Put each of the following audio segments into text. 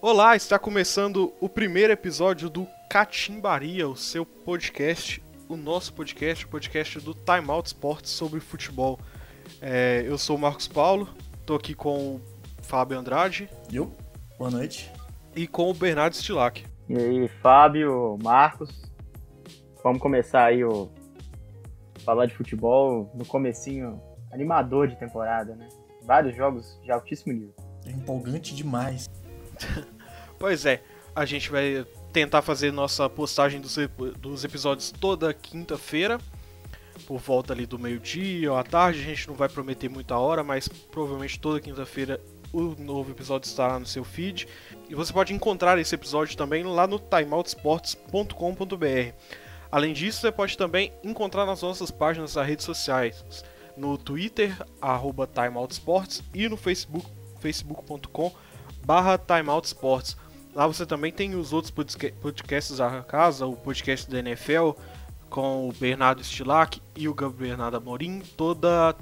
Olá, está começando o primeiro episódio do Catimbaria, o seu podcast, o nosso podcast, o podcast do Time Out Sports sobre futebol. É, eu sou o Marcos Paulo, estou aqui com o Fábio Andrade. E eu? Boa noite. E com o Bernardo Stilac. E aí, Fábio, Marcos, vamos começar aí o falar de futebol no comecinho animador de temporada, né? Vários jogos de altíssimo nível. É empolgante demais. pois é, a gente vai tentar fazer nossa postagem dos, dos episódios toda quinta-feira, por volta ali do meio-dia ou à tarde. A gente não vai prometer muita hora, mas provavelmente toda quinta-feira o novo episódio estará no seu feed. E você pode encontrar esse episódio também lá no timeoutsports.com.br. Além disso, você pode também encontrar nas nossas páginas das redes sociais, no Twitter, arroba timeoutsports e no Facebook, facebook.com barra timeoutsports. Lá você também tem os outros podcasts da casa, o podcast da NFL com o Bernardo Stilac e o Bernardo Amorim, toda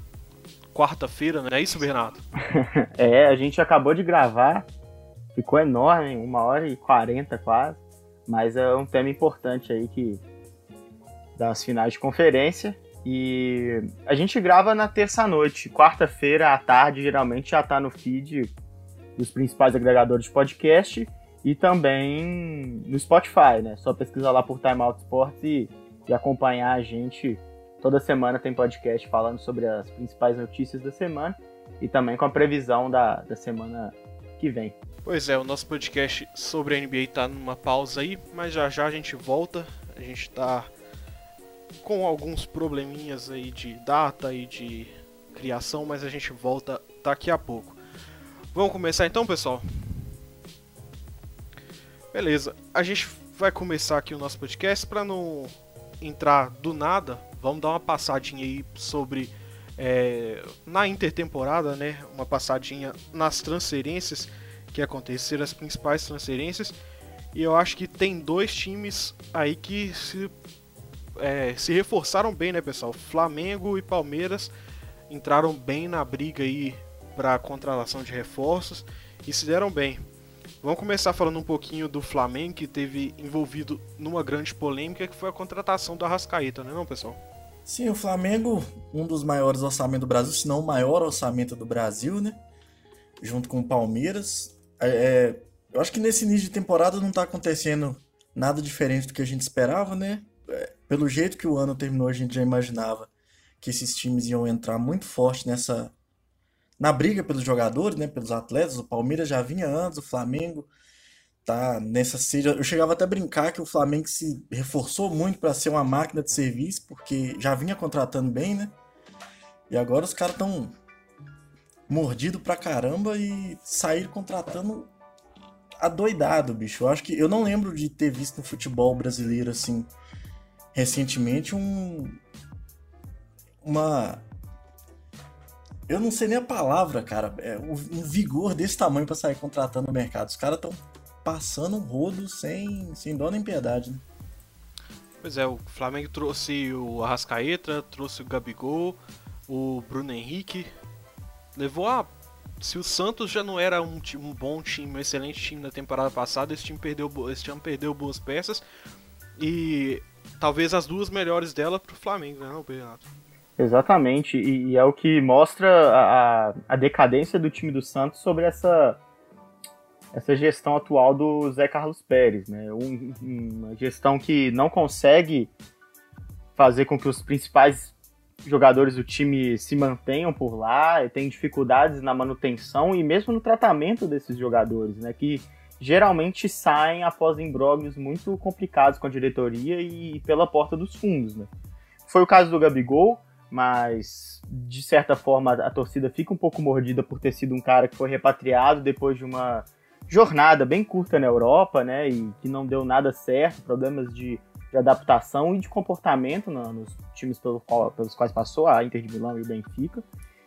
quarta-feira, não é isso, Bernardo? é, a gente acabou de gravar, ficou enorme, uma hora e quarenta quase, mas é um tema importante aí que das finais de conferência. E a gente grava na terça-noite, quarta-feira à tarde, geralmente já tá no feed dos principais agregadores de podcast e também no Spotify, né? Só pesquisar lá por Time Out Sports e, e acompanhar a gente. Toda semana tem podcast falando sobre as principais notícias da semana e também com a previsão da, da semana que vem. Pois é, o nosso podcast sobre a NBA tá numa pausa aí, mas já já a gente volta. A gente tá com alguns probleminhas aí de data e de criação, mas a gente volta daqui a pouco. Vamos começar então, pessoal? Beleza, a gente vai começar aqui o nosso podcast para não entrar do nada. Vamos dar uma passadinha aí sobre é, na intertemporada, né? Uma passadinha nas transferências que aconteceram, as principais transferências. E eu acho que tem dois times aí que se é, se reforçaram bem, né, pessoal? Flamengo e Palmeiras entraram bem na briga aí para contratação de reforços e se deram bem. Vamos começar falando um pouquinho do Flamengo que teve envolvido numa grande polêmica que foi a contratação do Arrascaeta, né, não, pessoal? Sim, o Flamengo, um dos maiores orçamentos do Brasil, se não o maior orçamento do Brasil, né? Junto com o Palmeiras. É, é eu acho que nesse início de temporada não está acontecendo nada diferente do que a gente esperava, né? É, pelo jeito que o ano terminou, a gente já imaginava que esses times iam entrar muito forte nessa na briga pelos jogadores, né, pelos atletas. O Palmeiras já vinha antes, o Flamengo tá nessa seja. Eu chegava até a brincar que o Flamengo se reforçou muito para ser uma máquina de serviço, porque já vinha contratando bem, né? E agora os caras estão mordido pra caramba e saíram contratando adoidado, bicho. Eu acho que eu não lembro de ter visto no futebol brasileiro assim recentemente um uma eu não sei nem a palavra, cara, é um vigor desse tamanho para sair contratando no mercado. Os caras estão passando um rodo sem, sem dó nem piedade, né? Pois é, o Flamengo trouxe o Arrascaeta, trouxe o Gabigol, o Bruno Henrique. Levou a. Se o Santos já não era um, um bom time, um excelente time na temporada passada, esse time perdeu, esse time perdeu boas peças. E talvez as duas melhores dela pro Flamengo, né, Bernardo? Exatamente, e, e, é o que mostra a, a decadência do time do Santos sobre essa, essa gestão atual do Zé Carlos Pérez, né? Um, uma gestão que não consegue fazer com que os principais jogadores do time se mantenham por lá, tem dificuldades na manutenção e mesmo no tratamento desses jogadores, né? Que geralmente saem após imbróglios muito complicados com a diretoria e pela porta dos fundos, né? Foi o caso do Gabigol, mas de certa forma a torcida fica um pouco mordida por ter sido um cara que foi repatriado depois de uma jornada bem curta na Europa, né? E que não deu nada certo, problemas de, de adaptação e de comportamento no, nos times pelo qual, pelos quais passou, a Inter de Milão e o Benfica.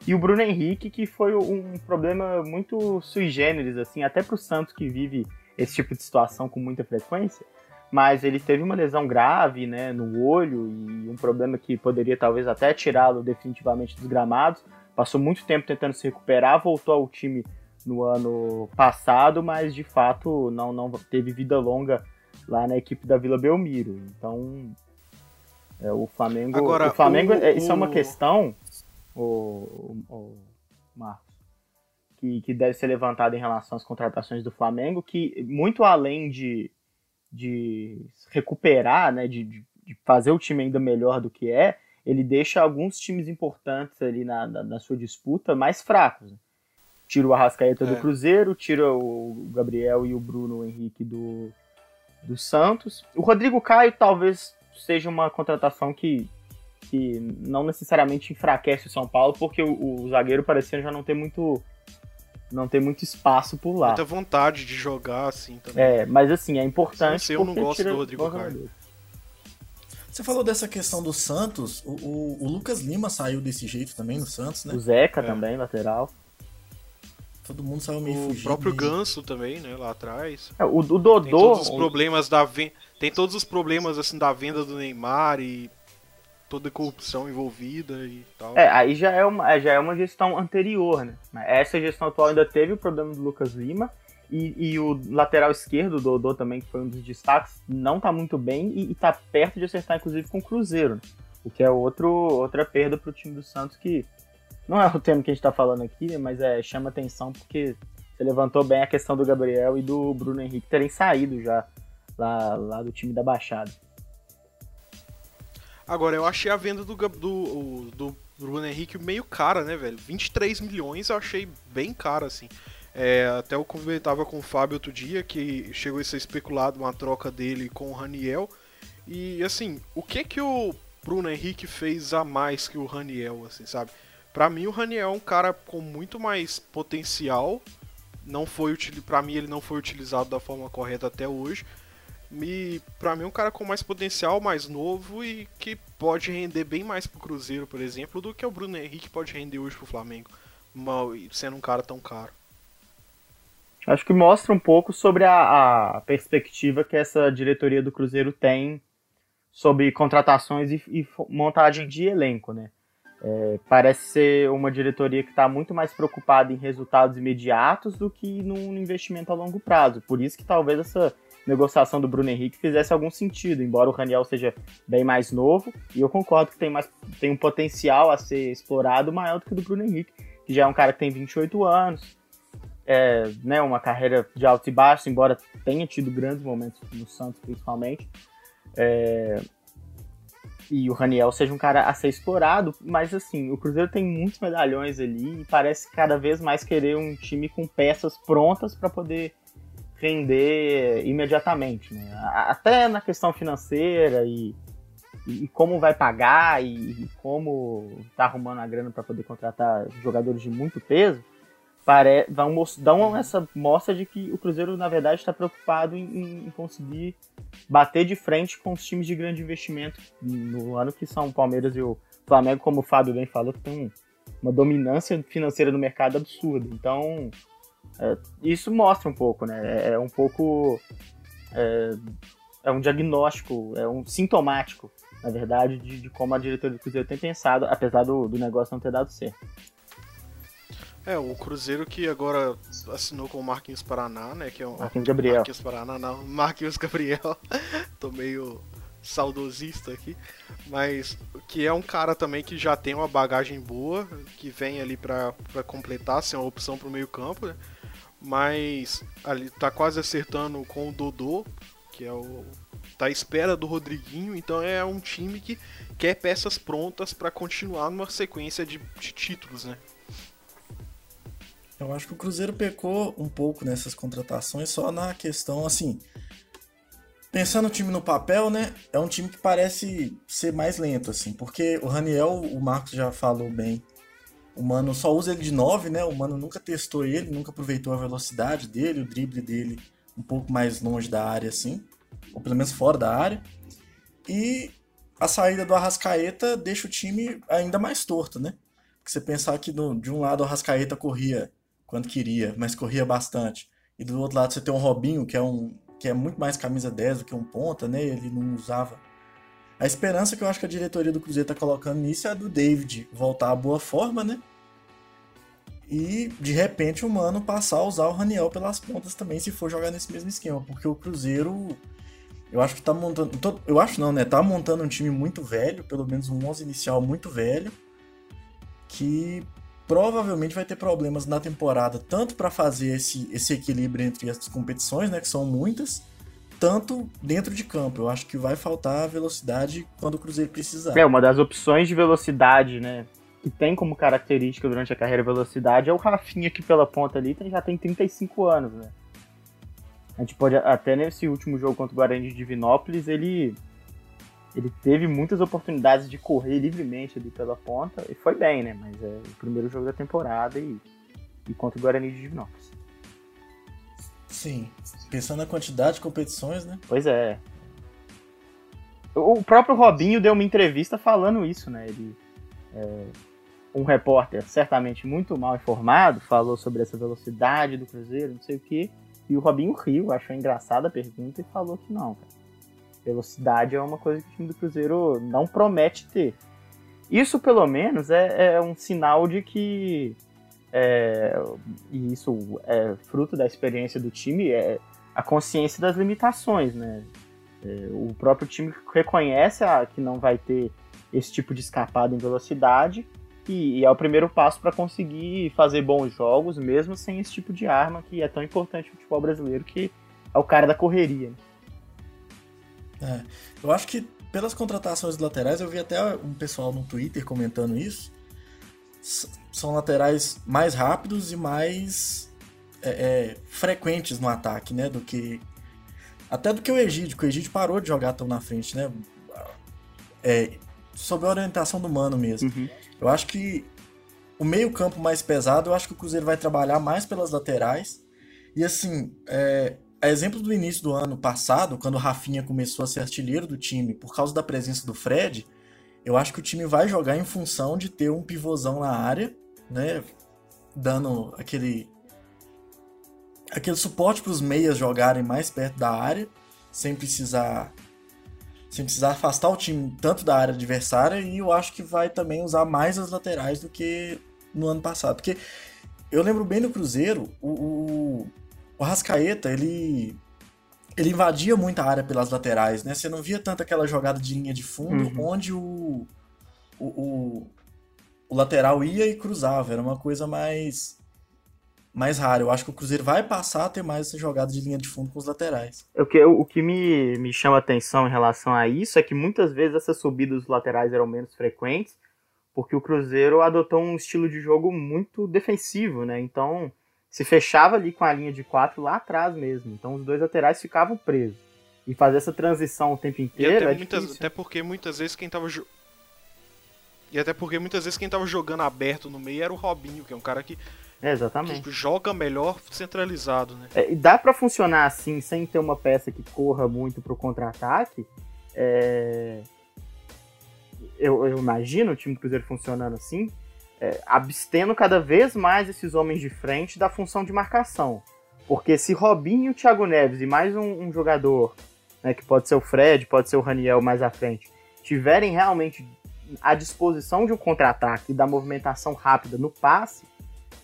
E o Bruno Henrique, que foi um problema muito sui generis, assim, até para o Santos que vive esse tipo de situação com muita frequência. Mas ele teve uma lesão grave, né, no olho e um problema que poderia talvez até tirá-lo definitivamente dos gramados. passou muito tempo tentando se recuperar, voltou ao time no ano passado, mas de fato não, não teve vida longa lá na equipe da Vila Belmiro. Então, é, o Flamengo. Agora, o Flamengo, o, é, isso o... é uma questão, o, o Marcos, que, que deve ser levantada em relação às contratações do Flamengo, que muito além de, de recuperar, né, de, de fazer o time ainda melhor do que é, ele deixa alguns times importantes ali na, na, na sua disputa mais fracos. Né? Tira o Arrascaeta é. do Cruzeiro, tira o Gabriel e o Bruno Henrique do, do Santos. O Rodrigo Caio talvez seja uma contratação que, que não necessariamente enfraquece o São Paulo, porque o, o zagueiro parecia já não ter muito não ter muito espaço por lá. Muita vontade de jogar assim também. É, mas assim, é importante. Sei, eu não gosto do Rodrigo Caio. Você falou dessa questão do Santos, o, o, o, Lucas Lima saiu desse jeito também no Santos, né? O Zeca é. também, lateral. Todo mundo saiu meio O fugido, próprio Ganso também, né, lá atrás. É, o, o Dodô... Tem todos os problemas da venda... Tem todos os problemas, assim, da venda do Neymar e toda a corrupção envolvida e tal. É, aí já é uma, já é uma gestão anterior, né? Essa gestão atual ainda teve o problema do Lucas Lima e, e o lateral esquerdo, o Dodô também, que foi um dos destaques, não tá muito bem e, e tá perto de acertar, inclusive, com o Cruzeiro, né? O que é outro, outra perda pro time do Santos que não é o tema que a gente tá falando aqui, né? mas é, chama atenção porque você levantou bem a questão do Gabriel e do Bruno Henrique terem saído já lá, lá do time da Baixada. Agora, eu achei a venda do, do, do Bruno Henrique meio cara, né, velho? 23 milhões eu achei bem cara, assim. É, até eu comentava com o Fábio outro dia que chegou a ser especulado uma troca dele com o Raniel. E assim, o que que o Bruno Henrique fez a mais que o Raniel, assim, sabe? Para mim o Raniel é um cara com muito mais potencial. Não foi para mim ele não foi utilizado da forma correta até hoje. E para mim é um cara com mais potencial, mais novo e que pode render bem mais pro Cruzeiro, por exemplo, do que o Bruno Henrique pode render hoje pro Flamengo, sendo um cara tão caro. Acho que mostra um pouco sobre a, a, perspectiva que essa diretoria do Cruzeiro tem sobre contratações e, e montagem de elenco, né? É, parece ser uma diretoria que está muito mais preocupada em resultados imediatos do que num investimento a longo prazo. Por isso que talvez essa negociação do Bruno Henrique fizesse algum sentido, embora o Raniel seja bem mais novo, e eu concordo que tem, mais, tem um potencial a ser explorado maior do que o do Bruno Henrique, que já é um cara que tem 28 anos, é, né, uma carreira de altos e baixos, embora tenha tido grandes momentos no Santos, principalmente. É, e o Raniel seja um cara a ser explorado, mas assim, o Cruzeiro tem muitos medalhões ali e parece cada vez mais querer um time com peças prontas para poder render imediatamente. Né? Até na questão financeira e, e como vai pagar e, e como tá arrumando a grana para poder contratar jogadores de muito peso pare... dão, dão essa mostra de que o Cruzeiro, na verdade, está preocupado em, em, conseguir bater de frente com os times de grande investimento no ano que são o Palmeiras e o Flamengo, como o Fábio bem falou, que tem uma dominância financeira no mercado absurda. Então, é, isso mostra um pouco, né? É, é um pouco. É, é, um diagnóstico, é um sintomático, na verdade, de, de como a diretoria do Cruzeiro tem pensado, apesar do, do negócio não ter dado certo. É, o Cruzeiro que agora assinou com o Marquinhos Paraná, né? Que é o Marquinhos Gabriel. Marquinhos Paraná, não. Marquinhos Gabriel. Tô meio saudosista aqui. Mas que é um cara também que já tem uma bagagem boa, que vem ali para completar, ser uma opção pro meio campo, né? Mas ali tá quase acertando com o Dodô, que é o. tá à espera do Rodriguinho, então é um time que quer peças prontas para continuar numa sequência de, de títulos, né? Eu acho que o Cruzeiro pecou um pouco nessas contratações só na questão assim. Pensando o time no papel, né? É um time que parece ser mais lento, assim. Porque o Raniel, o Marcos já falou bem. O Mano só usa ele de 9, né? O Mano nunca testou ele, nunca aproveitou a velocidade dele, o drible dele um pouco mais longe da área, assim. Ou pelo menos fora da área. E a saída do Arrascaeta deixa o time ainda mais torto, né? Porque você pensar que no, de um lado o Arrascaeta corria quando queria, mas corria bastante. E do outro lado você tem um Robinho, que é um que é muito mais camisa 10 do que um ponta, né? Ele não usava. A esperança que eu acho que a diretoria do Cruzeiro tá colocando nisso é a do David voltar à boa forma, né? E de repente o Mano passar a usar o Raniel pelas pontas também, se for jogar nesse mesmo esquema. Porque o Cruzeiro, eu acho que tá montando. Eu acho não, né? Tá montando um time muito velho, pelo menos um 11 inicial muito velho, que provavelmente vai ter problemas na temporada, tanto para fazer esse, esse equilíbrio entre as competições, né? Que são muitas, tanto dentro de campo. Eu acho que vai faltar velocidade quando o Cruzeiro precisar. É, uma das opções de velocidade, né? que tem como característica durante a carreira velocidade é o Rafinha que pela ponta ali já tem 35 anos, né? A gente pode até nesse último jogo contra o Guarani de Divinópolis, ele ele teve muitas oportunidades de correr livremente ali pela ponta e foi bem, né? Mas é o primeiro jogo da temporada e, e contra o Guarani de Divinópolis. Sim, pensando na quantidade de competições, né? Pois é. O próprio Robinho deu uma entrevista falando isso, né? Ele é, um repórter certamente muito mal informado falou sobre essa velocidade do Cruzeiro, não sei o que, e o Robinho riu, achou engraçada a pergunta e falou que não, cara. Velocidade é uma coisa que o time do Cruzeiro não promete ter. Isso, pelo menos, é, é um sinal de que. É, e isso é fruto da experiência do time, é a consciência das limitações, né? É, o próprio time reconhece a, que não vai ter esse tipo de escapada em velocidade e, e é o primeiro passo para conseguir fazer bons jogos, mesmo sem esse tipo de arma que é tão importante no futebol brasileiro, que é o cara da correria. É, eu acho que pelas contratações laterais, eu vi até um pessoal no Twitter comentando isso. São laterais mais rápidos e mais é, é, frequentes no ataque, né? Do que. Até do que o Egídio, que o Egídio parou de jogar tão na frente, né? É, sob a orientação do Mano mesmo. Uhum. Eu acho que o meio-campo mais pesado, eu acho que o Cruzeiro vai trabalhar mais pelas laterais. E assim, é, a exemplo do início do ano passado, quando o Rafinha começou a ser artilheiro do time por causa da presença do Fred, eu acho que o time vai jogar em função de ter um pivôzão na área, né? Dando aquele aquele suporte para os meias jogarem mais perto da área, sem precisar sem precisar afastar o time tanto da área adversária e eu acho que vai também usar mais as laterais do que no ano passado. Porque eu lembro bem no Cruzeiro, o, o, o Rascaeta, ele, ele invadia muito a área pelas laterais, né? Você não via tanto aquela jogada de linha de fundo uhum. onde o, o, o, o lateral ia e cruzava. Era uma coisa mais mais raro. Eu acho que o Cruzeiro vai passar a ter mais essa jogada de linha de fundo com os laterais. O que, o que me, me chama atenção em relação a isso é que muitas vezes essas subidas dos laterais eram menos frequentes, porque o Cruzeiro adotou um estilo de jogo muito defensivo, né? Então se fechava ali com a linha de quatro lá atrás mesmo. Então os dois laterais ficavam presos. E fazer essa transição o tempo inteiro. E até, é muitas, até porque muitas vezes quem tava. E até porque muitas vezes quem tava jogando aberto no meio era o Robinho, que é um cara que é, exatamente. Que joga melhor centralizado, né? É, dá para funcionar assim, sem ter uma peça que corra muito pro contra-ataque. É... Eu, eu, imagino o time do Cruzeiro funcionando assim, é, abstendo cada vez mais esses homens de frente da função de marcação. Porque se Robinho, Thiago Neves e mais um, um jogador, né, que pode ser o Fred, pode ser o Raniel mais à frente, tiverem realmente à disposição de um contra-ataque e da movimentação rápida no passe,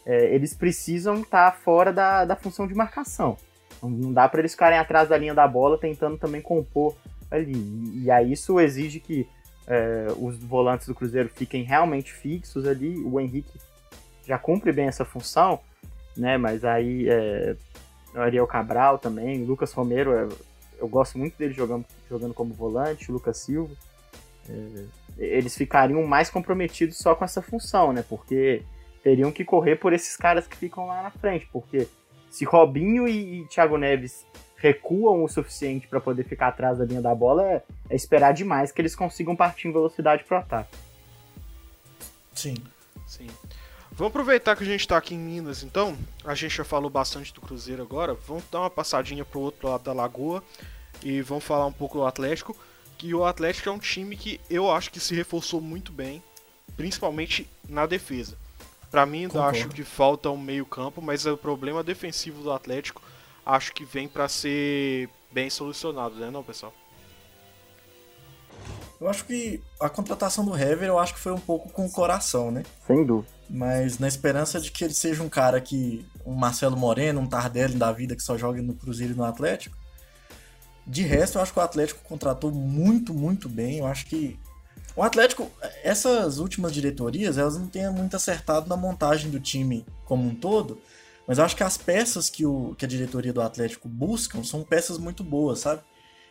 é, eles precisam estar tá fora da, da função de marcação. Não dá para eles ficarem atrás da linha da bola tentando também compor ali. E, e aí isso exige que é, os volantes do Cruzeiro fiquem realmente fixos ali. O Henrique já cumpre bem essa função, né? Mas aí é, o Ariel Cabral também, o Lucas Romero, é, eu gosto muito dele jogando, jogando como volante, o Lucas Silva. É, eles ficariam mais comprometidos só com essa função, né? Porque teriam que correr por esses caras que ficam lá na frente, porque se Robinho e, e Thiago Neves recuam o suficiente para poder ficar atrás da linha da bola, é, é, esperar demais que eles consigam partir em velocidade pro ataque. Sim. Sim. Vamos aproveitar que a gente está aqui em Minas, então. A gente já falou bastante do Cruzeiro agora. Vamos dar uma passadinha pro outro lado da lagoa e vamos falar um pouco do Atlético. Que o Atlético é um time que eu acho que se reforçou muito bem, principalmente na defesa. Para mim, ainda acho que falta um meio-campo, mas o problema defensivo do Atlético acho que vem para ser bem solucionado, né, não, pessoal? Eu acho que a contratação do Hever, eu acho que foi um pouco com o coração, né? Sem dúvida. Mas na esperança de que ele seja um cara que. Um Marcelo Moreno, um Tardelli da vida que só joga no Cruzeiro e no Atlético. De resto, eu acho que o Atlético contratou muito, muito bem. Eu acho que. O Atlético, essas últimas diretorias, elas não têm muito acertado na montagem do time como um todo. Mas eu acho que as peças que, o, que a diretoria do Atlético buscam são peças muito boas, sabe?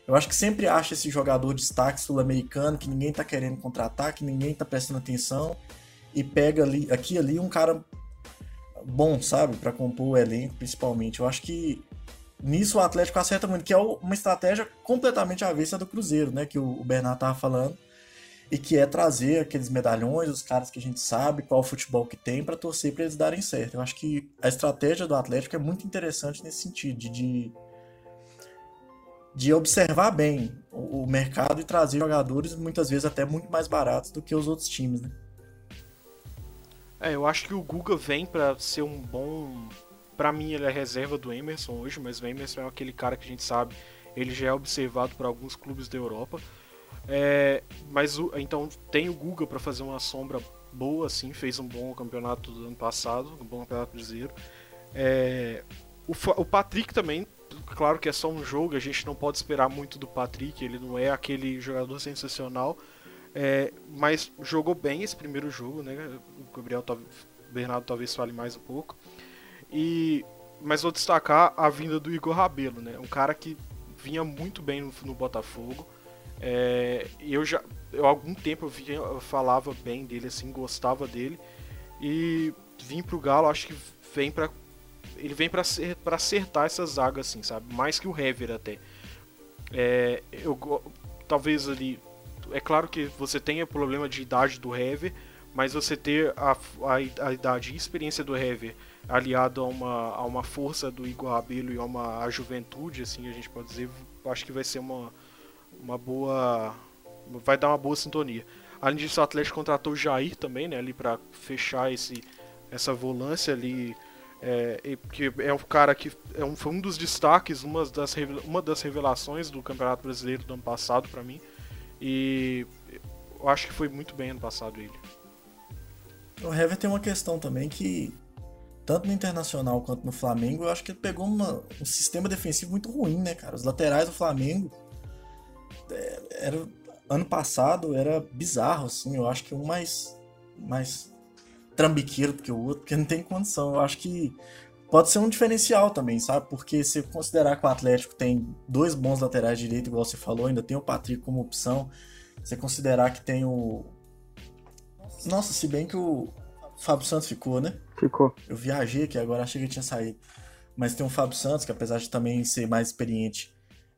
Eu acho que sempre acha esse jogador de destaque sul-americano que ninguém tá querendo contratar, que ninguém tá prestando atenção e pega ali, aqui ali um cara bom, sabe, para compor o elenco, principalmente. Eu acho que nisso o Atlético acerta muito, que é uma estratégia completamente avessa do Cruzeiro, né, que o Bernardo tava falando, e que é trazer aqueles medalhões, os caras que a gente sabe qual futebol que tem para torcer para eles darem certo. Eu acho que a estratégia do Atlético é muito interessante nesse sentido de de observar bem o, mercado e trazer jogadores muitas vezes até muito mais baratos do que os outros times, né? É, eu acho que o Guga vem para ser um bom. Para mim, ele é reserva do Emerson hoje, mas o Emerson é aquele cara que a gente sabe, ele já é observado por alguns clubes da Europa. É, mas o, então tem o Guga para fazer uma sombra boa, assim, fez um bom campeonato do ano passado, um bom campeonato brasileiro. É, o, o Patrick também claro que é só um jogo, a gente não pode esperar muito do Patrick, ele não é aquele jogador sensacional, é, mas jogou bem esse primeiro jogo, né? O Gabriel, o Bernardo talvez fale mais um pouco. E, mas vou destacar a vinda do Igor Rabelo, né? Um cara que vinha muito bem no, no Botafogo. É, eu já, eu, há algum tempo eu, via, eu falava bem dele, assim, gostava dele. E vim pro Galo, acho que vem para ele vem para acertar essa zaga, assim, sabe? Mais que o Hever até. É, eu, talvez ali. É claro que você tenha problema de idade do Hever, mas você ter a, a, a idade e experiência do Hever aliado a uma, a uma força do Igor Rabelo e a uma a juventude, assim, a gente pode dizer, acho que vai ser uma, uma boa. Vai dar uma boa sintonia. Além disso, o Atlético contratou o Jair também, né, ali para fechar esse, essa volância ali é, que é um cara que é um, foi um dos destaques, uma das, uma das revelações do Campeonato Brasileiro do ano passado para mim. E eu acho que foi muito bem ano passado ele. O Hever tem uma questão também que, tanto no Internacional quanto no Flamengo, eu acho que ele pegou uma, um sistema defensivo muito ruim, né, cara? Os laterais do Flamengo. É, era, ano passado era bizarro, assim. Eu acho que um mais, mais trambiqueiro do que o outro, porque não tem condição. Eu acho que pode ser um diferencial também, sabe? Porque se considerar que o Atlético tem dois bons laterais direito, igual você falou, ainda tem o Patrick como opção. Você considerar que tem o. Nossa, se bem que o Fábio Santos ficou, né? Ficou. Eu viajei aqui agora, achei que tinha saído. Mas tem o Fábio Santos, que apesar de também ser mais experiente,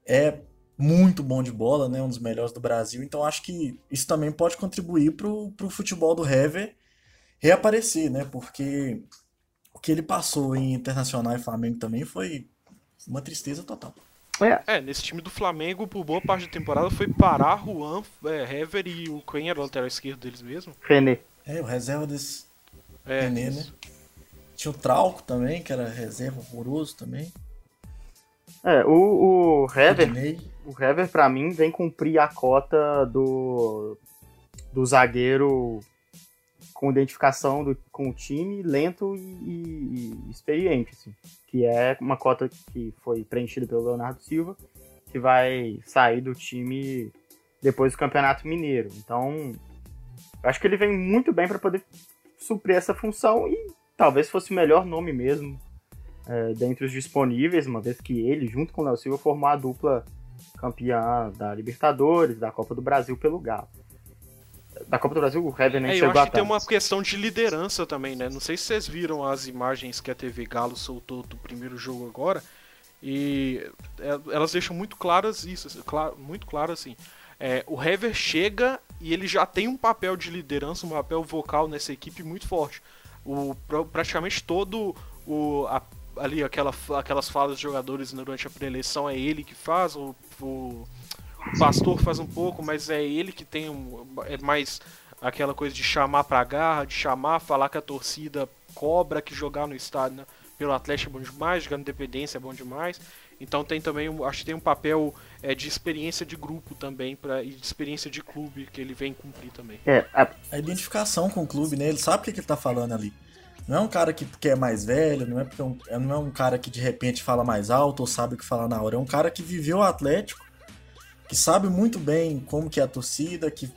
é muito bom de bola, né? Um dos melhores do Brasil. Então acho que isso também pode contribuir pro, pro futebol do Hever reaparecer, né? Porque o que ele passou em Internacional e Flamengo também foi uma tristeza total. É. é, nesse time do Flamengo, por boa parte da temporada, foi parar Juan, é, Hever e o quem era o lateral esquerdo deles mesmo? René. É, o reserva desse é, René, né? Tinha o Trauco também, que era reserva horroroso também. É, o, o Hever, o Hever pra mim vem cumprir a cota do do zagueiro com identificação do, com o time, lento e, e, e experiente, assim, que é uma cota que foi preenchida pelo Leonardo Silva, que vai sair do time depois do Campeonato Mineiro. Então, eu acho que ele vem muito bem para poder suprir essa função e talvez fosse o melhor nome mesmo é, dentre os disponíveis, uma vez que ele, junto com o Léo Silva, formou a dupla campeã da Libertadores, da Copa do Brasil pelo Galo da Copa do Brasil, o Hever nem é, chegou Eu acho que tem uma questão de liderança também, né? Não sei se vocês viram as imagens que a TV Galo soltou do primeiro jogo agora. E é, elas deixam muito claras isso, muito claro assim. É, o Hever chega e ele já tem um papel de liderança, um papel vocal nessa equipe muito forte. O, praticamente todo o, a, ali aquela, aquelas falas dos jogadores durante a pré-eleição é ele que faz, o, o o pastor faz um pouco, mas é ele que tem um, é mais aquela coisa de chamar pra garra, de chamar, falar que a torcida cobra, que jogar no estádio né? pelo Atlético é bom demais, jogar no Independência é bom demais. Então tem também, acho que tem um papel é, de experiência de grupo também pra, e de experiência de clube que ele vem cumprir também. É, a... a identificação com o clube, né? Ele sabe o que, que ele tá falando ali. Não é um cara que porque é mais velho, não é, porque é um, é, não é um cara que de repente fala mais alto ou sabe o que falar na hora. É um cara que viveu o Atlético, que sabe muito bem como que é a torcida, que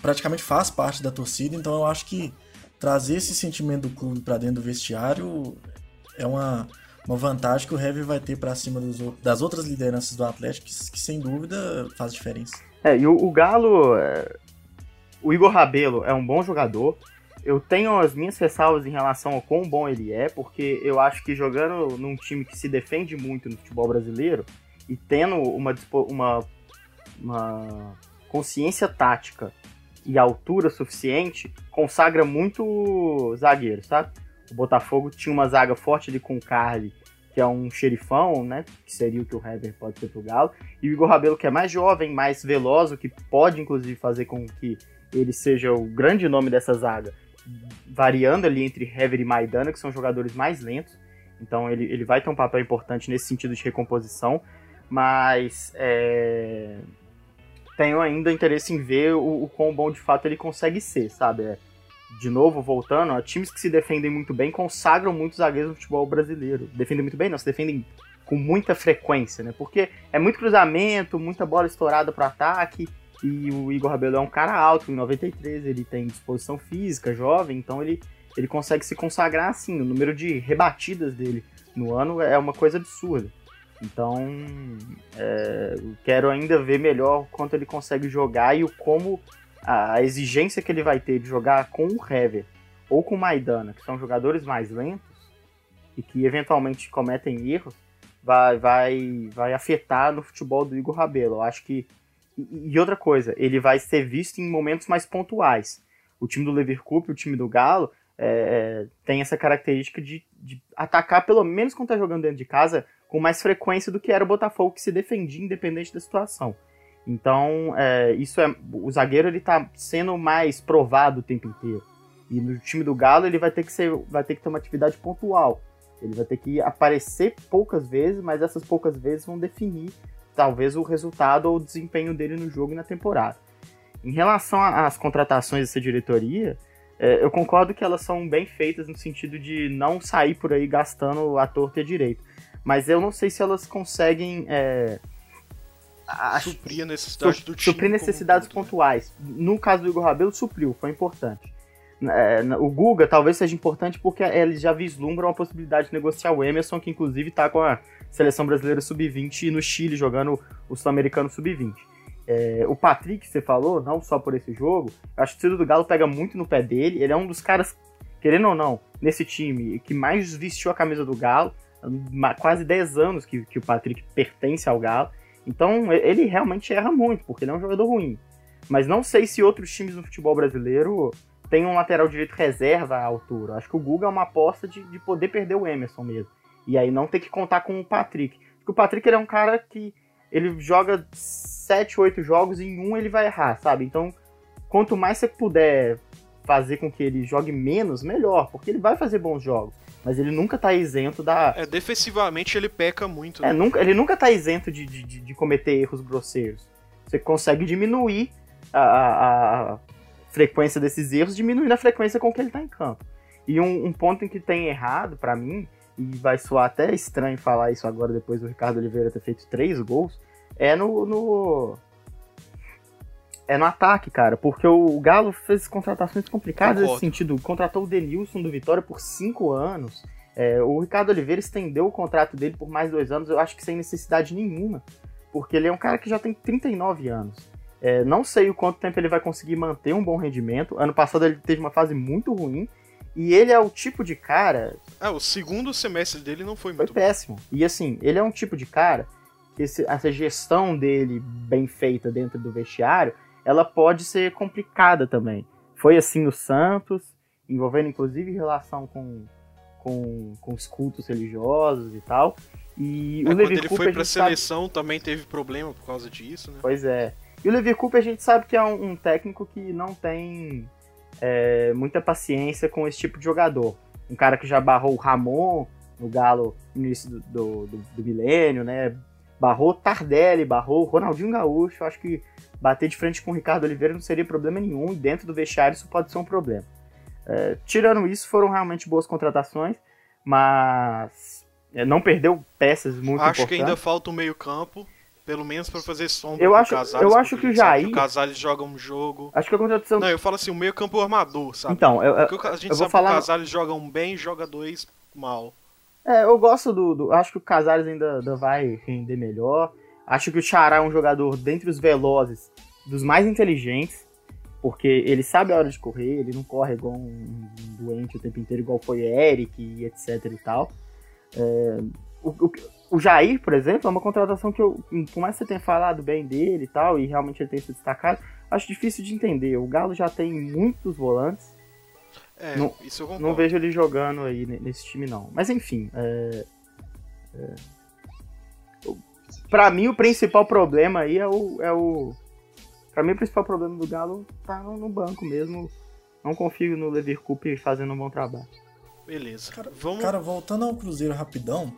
praticamente faz parte da torcida. Então eu acho que trazer esse sentimento do clube para dentro do vestiário é uma, uma vantagem que o Heavy vai ter para cima dos, das outras lideranças do Atlético, que, que, sem dúvida faz diferença. É, e o, o Galo, é... o Igor Rabelo é um bom jogador. Eu tenho as minhas ressalvas em relação ao quão bom ele é, porque eu acho que jogando num time que se defende muito no futebol brasileiro e tendo uma, uma, uma consciência tática e altura suficiente, consagra muito zagueiro, sabe? O Botafogo tinha uma zaga forte ali com o Carly, que é um xerifão, né? Que seria o que o Hever pode ser pro Galo. E o Igor Rabelo, que é mais jovem, mais veloz, o que pode inclusive fazer com que ele seja o grande nome dessa zaga variando ali entre Hever e Maidana, que são jogadores mais lentos. Então ele, ele vai ter um papel importante nesse sentido de recomposição. Mas é... tenho ainda interesse em ver o, o quão bom de fato ele consegue ser, sabe? É, de novo, voltando, ó, times que se defendem muito bem consagram muitos zagueiros no futebol brasileiro. Defendem muito bem, não, se defendem com muita frequência, né? Porque é muito cruzamento, muita bola estourada para ataque e o Igor Rabelo é um cara alto, em 93 ele tem disposição física, jovem, então ele, ele consegue se consagrar assim. O número de rebatidas dele no ano é uma coisa absurda. Então, é, quero ainda ver melhor quanto ele consegue jogar e o como a, a exigência que ele vai ter de jogar com o Hever ou com o Maidana, que são jogadores mais lentos e que eventualmente cometem erros, vai, vai, vai afetar no futebol do Igor Rabelo. Eu acho que e, outra coisa, ele vai ser visto em momentos mais pontuais. O time do Leverkusen, o time do Galo, é, é, tem essa característica de, de, atacar, pelo menos quando está jogando dentro de casa, com mais frequência do que era o Botafogo, que se defendia independente da situação. Então, é, isso é. O zagueiro ele tá sendo mais provado o tempo inteiro. E no time do Galo ele vai ter que ser, vai ter que ter uma atividade pontual. Ele vai ter que aparecer poucas vezes, mas essas poucas vezes vão definir talvez o resultado ou o desempenho dele no jogo e na temporada. Em relação às contratações dessa diretoria, é, eu concordo que elas são bem feitas no sentido de não sair por aí gastando a torta e a direito. Mas eu não sei se elas conseguem. É, suprir a necessidade su do time. Suprir necessidades né? pontuais. No caso do Igor Rabelo, supriu, foi importante. É, o Guga talvez seja importante porque eles já vislumbram a possibilidade de negociar o Emerson, que inclusive está com a seleção brasileira sub-20 no Chile jogando o sul-americano sub-20. É, o Patrick, você falou, não só por esse jogo, acho que o do Galo pega muito no pé dele. Ele é um dos caras, querendo ou não, nesse time que mais vestiu a camisa do Galo. Quase 10 anos que, que o Patrick pertence ao Galo. Então ele realmente erra muito, porque ele é um jogador ruim. Mas não sei se outros times no futebol brasileiro têm um lateral direito reserva à altura. Acho que o Guga é uma aposta de, de poder perder o Emerson mesmo. E aí não ter que contar com o Patrick. Porque o Patrick ele é um cara que ele joga 7, 8 jogos e em um ele vai errar, sabe? Então, quanto mais você puder fazer com que ele jogue menos, melhor, porque ele vai fazer bons jogos. Mas ele nunca tá isento da. É, defensivamente ele peca muito. É, né? É, nunca, ele nunca tá isento de, de, de cometer erros grosseiros. Você consegue diminuir a, a, a, frequência desses erros, diminuindo a frequência com que ele tá em campo. E um, um ponto em que tem errado, para mim, e vai soar até estranho falar isso agora depois do Ricardo Oliveira ter feito três gols, é no, no é no ataque, cara, porque o Galo fez contratações complicadas nesse sentido. Contratou o Denilson do Vitória por cinco anos. É, o Ricardo Oliveira estendeu o contrato dele por mais dois anos, eu acho que sem necessidade nenhuma, porque ele é um cara que já tem 39 anos. É, não sei o quanto tempo ele vai conseguir manter um bom rendimento. Ano passado ele teve uma fase muito ruim e ele é o tipo de cara. Ah, o segundo semestre dele não foi muito Foi péssimo. E assim, ele é um tipo de cara que esse, essa gestão dele bem feita dentro do vestiário, ela pode ser complicada também. Foi assim no Santos, envolvendo inclusive relação com, com, com os cultos religiosos e tal. E é, o Levi ele Cooper, foi pra seleção sabe... também teve problema por causa disso, né? Pois é. E o Levi Cooper a gente sabe que é um, um técnico que não tem é, muita paciência com esse tipo de jogador. Um cara que já barrou o Ramon no Galo no início do, do, do, do milênio, né? Barrou Tardelli, barrou Ronaldinho Gaúcho. Acho que bater de frente com o Ricardo Oliveira não seria problema nenhum. E dentro do vestiário isso pode ser um problema. É, tirando isso, foram realmente boas contratações, mas é, não perdeu peças muito acho importantes. que ainda falta um meio campo, pelo menos para fazer sombra Eu acho- Casares, eu acho que o Jair- o Casares joga um jogo... Acho que a contratação. Não, eu falo assim, o meio campo armador, sabe? então, eu, eu- Porque a gente eu vou sabe falar- que o Casares joga um bem e joga dois mal. É, eu gosto do, do- Acho que o Casares ainda, ainda vai render melhor. Acho que o Xará é um jogador, dentre os velozes, dos mais inteligentes. Porque ele sabe a hora de correr, ele não corre igual um, um doente o tempo inteiro, igual foi Eric e etc e tal. É, o, o- o Jair, por exemplo, é uma contratação que eu, por mais que você tenha falado bem dele e tal, e realmente ele tenha se destacado, acho difícil de entender. O Galo já tem muitos volantes, É, Não- isso eu concordo. não vejo ele jogando aí ne- nesse time, não. Mas enfim. É... é... Pra mim, o principal problema aí é o. É o... Pra mim, o principal problema do Galo tá no, no banco mesmo. Não confio no Lever Cooper fazendo um bom trabalho. Beleza. Cara, Vamos... Cara, voltando ao Cruzeiro rapidão,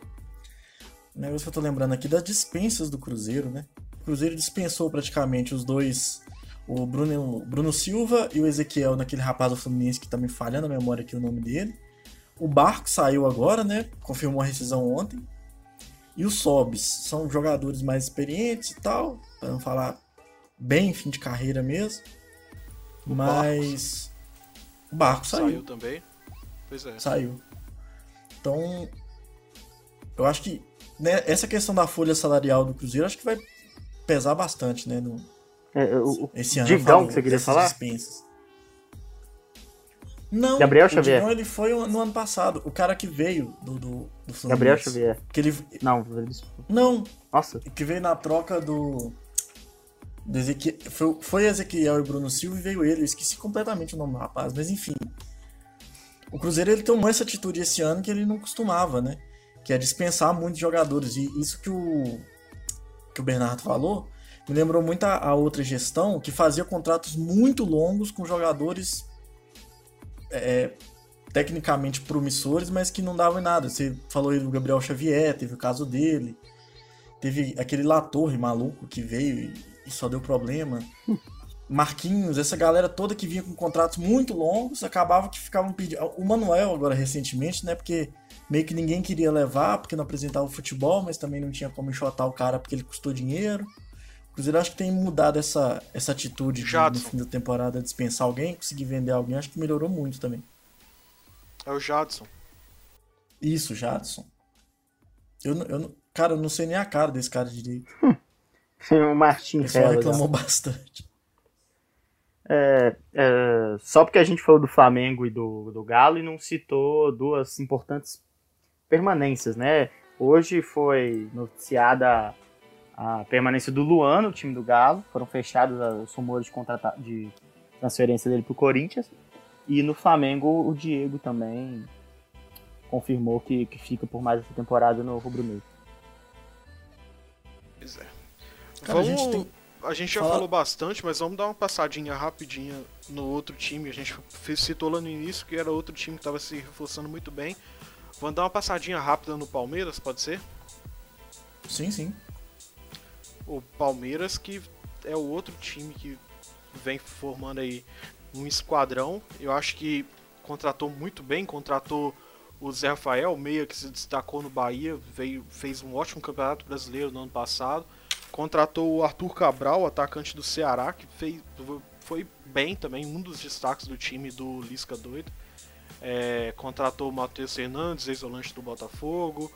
o negócio que eu tô lembrando aqui das dispensas do Cruzeiro, né? O Cruzeiro dispensou praticamente os dois, o Bruno, Bruno Silva e o Ezequiel, naquele rapaz do Fluminense que tá me falhando a memória aqui o nome dele. O Barco saiu agora, né? Confirmou a rescisão ontem. E os Sobs são jogadores mais experientes e tal, pra não falar bem fim de carreira mesmo. O Mas o Barco saiu. saiu. também. Pois é. Saiu. Então, eu acho que né, essa questão da folha salarial do Cruzeiro acho que vai pesar bastante, né? No, É, o, o esse ano. Digão que você queria falar? Dispensas. Não, Gabriel o Xavier. Digão ele foi no ano passado. O cara que veio do, do, do Fluminense. Gabriel Xavier. Que ele, Não, ele- não, nossa. que veio na troca do. do Ezequiel, foi, foi Ezequiel e Bruno Silva e veio ele. Eu esqueci completamente o nome do rapaz, mas enfim. O Cruzeiro ele tomou essa atitude esse ano que ele não costumava, né? Que é dispensar muitos jogadores. E isso que o, que o Bernardo falou me lembrou muito a, a outra gestão que fazia contratos muito longos com jogadores é, tecnicamente promissores, mas que não davam em nada. Você falou aí do Gabriel Xavier, teve o caso dele. Teve aquele Latorre maluco que veio e, e só deu problema. Marquinhos, essa galera toda que vinha com contratos muito longos, acabava que ficavam pedindo. O Manuel, agora recentemente, né? Porque meio que ninguém queria levar, porque não apresentava o futebol, mas também não tinha como enxotar o cara porque ele custou dinheiro. O Cruzeiro acho que tem mudado essa, essa atitude de, no fim da temporada dispensar alguém, conseguir vender alguém, acho que melhorou muito também. É o Jadson. Isso, Jadson. Eu, não- eu, não- cara, eu não sei nem a cara desse cara direito. o Martin O pessoal Hella, reclamou bastante. É, é, só porque a gente falou do Flamengo e do, do Galo e não citou duas importantes permanências, né? Hoje foi noticiada a, a permanência do Luan no time do Galo, foram fechados a- os rumores de, contrata, de transferência dele pro Corinthians, e no Flamengo o Diego também confirmou que, que fica por mais essa temporada no Rubro Negro. Pois é. Cara, a vamos... gente tem- A gente já Fala- falou bastante, mas vamos dar uma passadinha rapidinha no outro time. A gente citou lá no início que era outro time que estava se reforçando muito bem. Vamos dar uma passadinha rápida no Palmeiras, pode ser? Sim, sim. O Palmeiras que é o outro time que vem formando aí um esquadrão. Eu acho que contratou muito bem, contratou o Zé Rafael, meia que se destacou no Bahia, veio, fez um ótimo campeonato brasileiro no ano passado. Contratou o Arthur Cabral, atacante do Ceará, que fez, foi bem também, um dos destaques do time do Lisca Doido. É, contratou o Matheus Hernandes, ex-volante do Botafogo.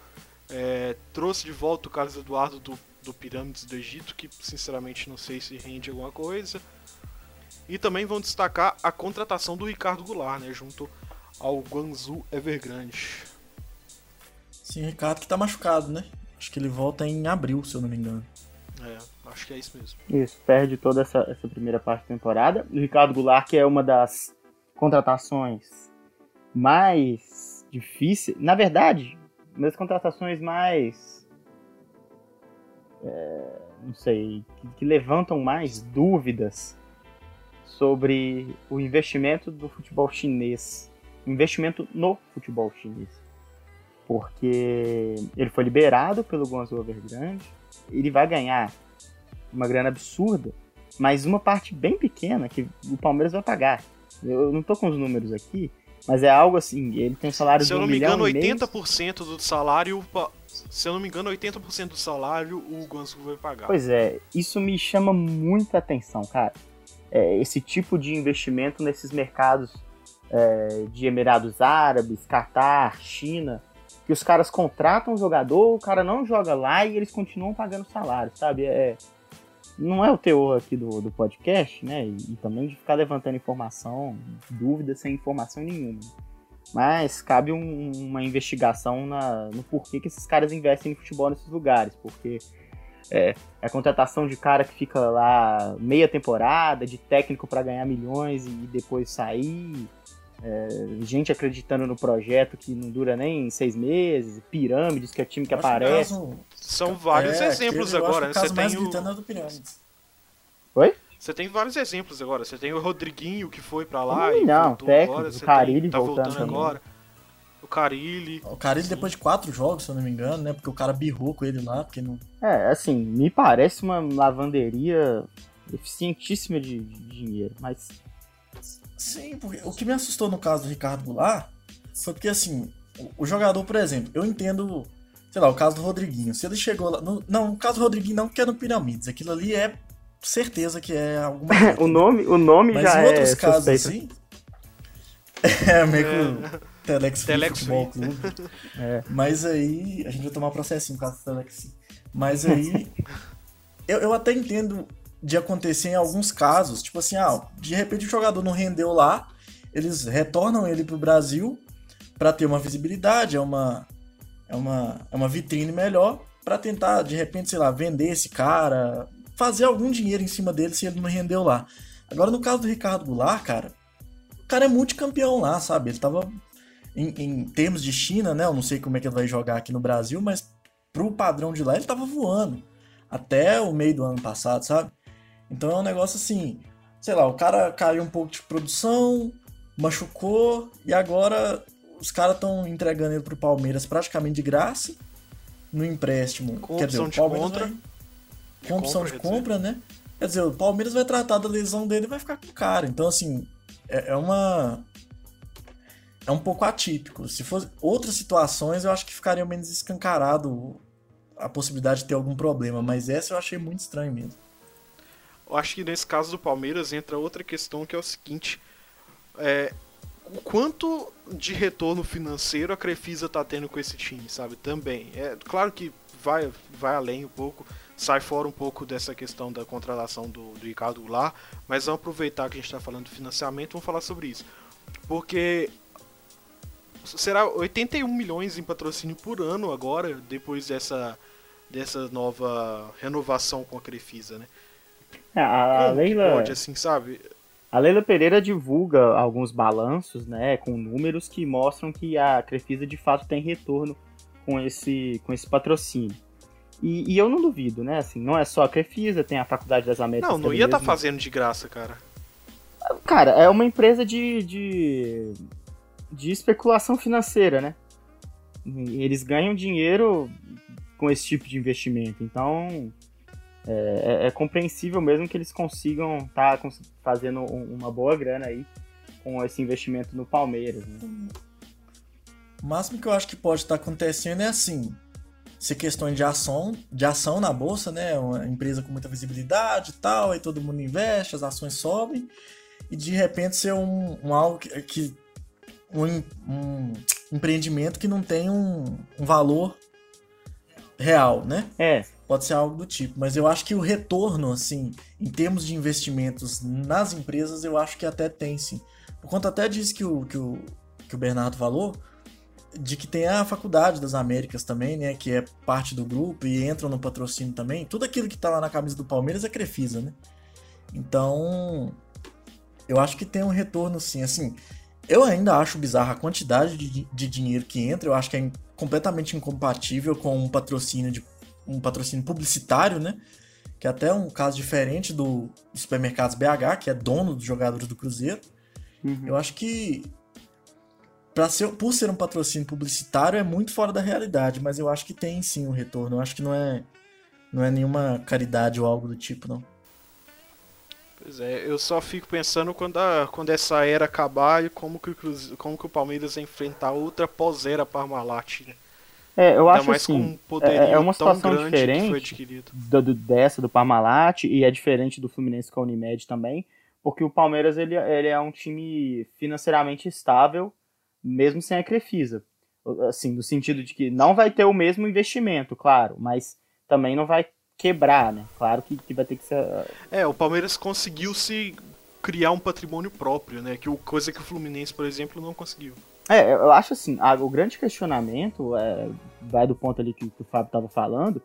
É, trouxe de volta o Carlos Eduardo do, do Pirâmides do Egito, que sinceramente não sei se rende alguma coisa. E também vão destacar a contratação do Ricardo Goulart, né, junto ao Guangzhou Evergrande. Sim, o Ricardo que tá machucado, né? Acho que ele volta em abril, se eu não me engano. É, acho que é isso mesmo. Isso, perde toda essa, essa primeira parte da temporada. O Ricardo Goulart, que é uma das contratações mais difíceis. Na verdade, uma das contratações mais. é, não sei, que, que levantam mais dúvidas sobre o investimento do futebol chinês. Investimento no futebol chinês. Porque ele foi liberado pelo Guangzhou Evergrande. Ele vai ganhar uma grana absurda, mas uma parte bem pequena que o Palmeiras vai pagar. Eu não tô com os números aqui, Mas é algo assim, ele tem um salário Se de eu um não me milhão engano, e meio. 80% do salário. Se eu não me engano, 80% do salário o Guangzhou vai pagar. Pois é, isso me chama muita atenção, cara. É, esse tipo de investimento nesses mercados é, de Emirados Árabes, Catar, China, que os caras contratam o jogador, o cara não joga lá e eles continuam pagando salário, sabe? É, não é o teor aqui do, do podcast, né? E, e também de ficar levantando informação, dúvida sem informação nenhuma. Mas cabe um- uma investigação na, no porquê que esses caras investem em futebol nesses lugares, porque é, a contratação de cara que fica lá meia temporada, de técnico para ganhar milhões e depois sair, é, gente acreditando no projeto que não dura nem seis meses, pirâmides que é time que Eu aparece. caso- São vários é, exemplos agora, né? O Você tem, o, gritando é do Pirâmides. você tem vários exemplos agora. Você tem o Rodriguinho que foi pra lá Ih, e não, voltou técnico, agora. o Você Carille tem, tá voltando agora. O Carilli. O cara, ele depois de quatro jogos, se eu não me engano, né? Porque o cara birrou com ele lá, porque não. É, assim, me parece uma lavanderia eficientíssima de, de dinheiro, mas Sim, porque o que me assustou no caso do Ricardo Goulart foi porque, assim, o, o jogador, por exemplo, eu entendo, sei lá, o caso do Rodriguinho. Se ele chegou lá. no- não, o caso do Rodriguinho não, porque é no Pirâmides. Aquilo ali é certeza que é alguma coisa. o nome, o nome Mas já em outros é casos, assim. É, meio que o Telex, Free Telex Futebol. Clube. É. Mas aí. A gente vai tomar processinho por causa do Telex. Mas aí. eu, eu até entendo de acontecer em alguns casos. Tipo assim, ah, de repente o jogador não rendeu lá, eles retornam ele pro Brasil para ter uma visibilidade, é uma. É uma, é uma vitrine melhor para tentar, de repente, sei lá, vender esse cara, fazer algum dinheiro em cima dele se ele não rendeu lá. Agora, no caso do Ricardo Goulart, cara, o cara é multicampeão lá, sabe? Ele tava. Em, em termos de China, né? Eu não sei como é que ele vai jogar aqui no Brasil, mas pro padrão de lá ele tava voando. Até o meio do ano passado, sabe? Então é um negócio assim. Sei lá, o cara caiu um pouco de produção, machucou, e agora os caras estão entregando ele pro Palmeiras praticamente de graça. No empréstimo. Com Quer dizer, opção o de Palmeiras contra. vai- com opção compra, de quer dizer. compra, né? Quer dizer, o Palmeiras vai tratar da lesão dele e vai ficar com o cara. Então, assim, é, é uma. É um pouco atípico. Se fosse outras situações, eu acho que ficaria menos escancarado a possibilidade de ter algum problema. Mas essa eu achei muito estranho mesmo. Eu acho que nesse caso do Palmeiras entra outra questão que é o seguinte: é, o quanto de retorno financeiro a Crefisa tá tendo com esse time, sabe? Também. É claro que vai, vai além um pouco, sai fora um pouco dessa questão da contratação do, do Ricardo Goulart, mas vamos aproveitar que a gente está falando de financiamento, vamos falar sobre isso. Porque será 81 milhões em patrocínio por ano agora, depois dessa, dessa nova renovação com a Crefisa, né? É, A, a Leila, pode, assim, sabe? A Leila Pereira divulga alguns balanços, né, com números que mostram que a Crefisa de fato tem retorno com esse, com esse patrocínio. E, e eu não duvido, né? Assim, não é só a Crefisa, tem a Faculdade das Américas. Não, não ia estar mesmo. fazendo de graça, cara. Cara, é uma empresa de, de, de especulação financeira, né? Eles ganham dinheiro com esse tipo de investimento. Então, é, é- é compreensível mesmo que eles consigam estar fazendo um- uma boa grana aí com esse investimento no Palmeiras, né? O máximo que eu acho que pode estar acontecendo é assim. Ser questões de ação, de ação na bolsa, né? Uma empresa com muita visibilidade e tal, aí todo mundo investe, as ações sobem, e de repente ser um, um algo que. que- um, um empreendimento que não tem um, um valor real, né? É, Pode ser algo do tipo, mas eu acho que o retorno, assim, em termos de investimentos nas empresas, eu acho que até tem, sim. Por conta até disso que o, que o, que o Bernardo falou, de que tem a Faculdade das Américas também, né, que é parte do grupo e entra no patrocínio também. Tudo aquilo que tá lá na camisa do Palmeiras é Crefisa, né? Então, eu acho que tem um retorno, sim. Assim, eu ainda acho bizarra a quantidade de, de dinheiro que entra, eu acho que é in- completamente incompatível com um patrocínio de um patrocínio publicitário, né? Que é até um caso diferente do, do supermercados BH, que é dono dos jogadores do Cruzeiro. uhum. Eu acho que ser, por ser um patrocínio publicitário é muito fora da realidade, mas eu acho que tem sim um retorno. Eu acho que não é não é nenhuma caridade ou algo do tipo, não. Pois é, eu só fico pensando quando, a, quando essa era acabar e como que, como que o Palmeiras enfrentar outra pós-era Parmalat, né? É, eu Ainda acho assim, é, é uma situação diferente do, do, dessa do Parmalat e é diferente do Fluminense com a Unimed também, porque o Palmeiras ele, ele é um time financeiramente estável, mesmo sem a Crefisa. Assim, no sentido de que não vai ter o mesmo investimento, claro, mas também não vai quebrar, né? Claro que, que vai ter que ser. É, o Palmeiras conseguiu se criar um patrimônio próprio, né? Que coisa que o Fluminense, por exemplo, não conseguiu. É, eu acho assim, a, o grande questionamento é, vai do ponto ali que, que o Fábio estava falando,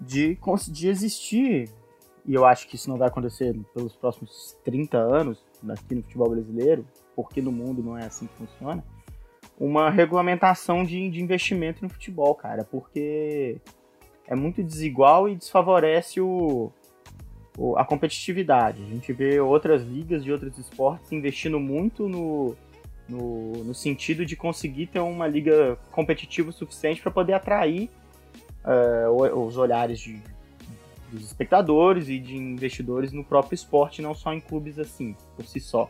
de, de existir, e eu acho que isso não vai acontecer pelos próximos 30 anos aqui no futebol brasileiro, porque no mundo não é assim que funciona, uma regulamentação de, de investimento no futebol, cara, porque é muito desigual e desfavorece o, o, a competitividade. A gente vê outras ligas de outros esportes investindo muito no, no, no sentido de conseguir ter uma liga competitiva o suficiente para poder atrair uh, os olhares de, dos espectadores e de investidores no próprio esporte, não só em clubes assim, por si só.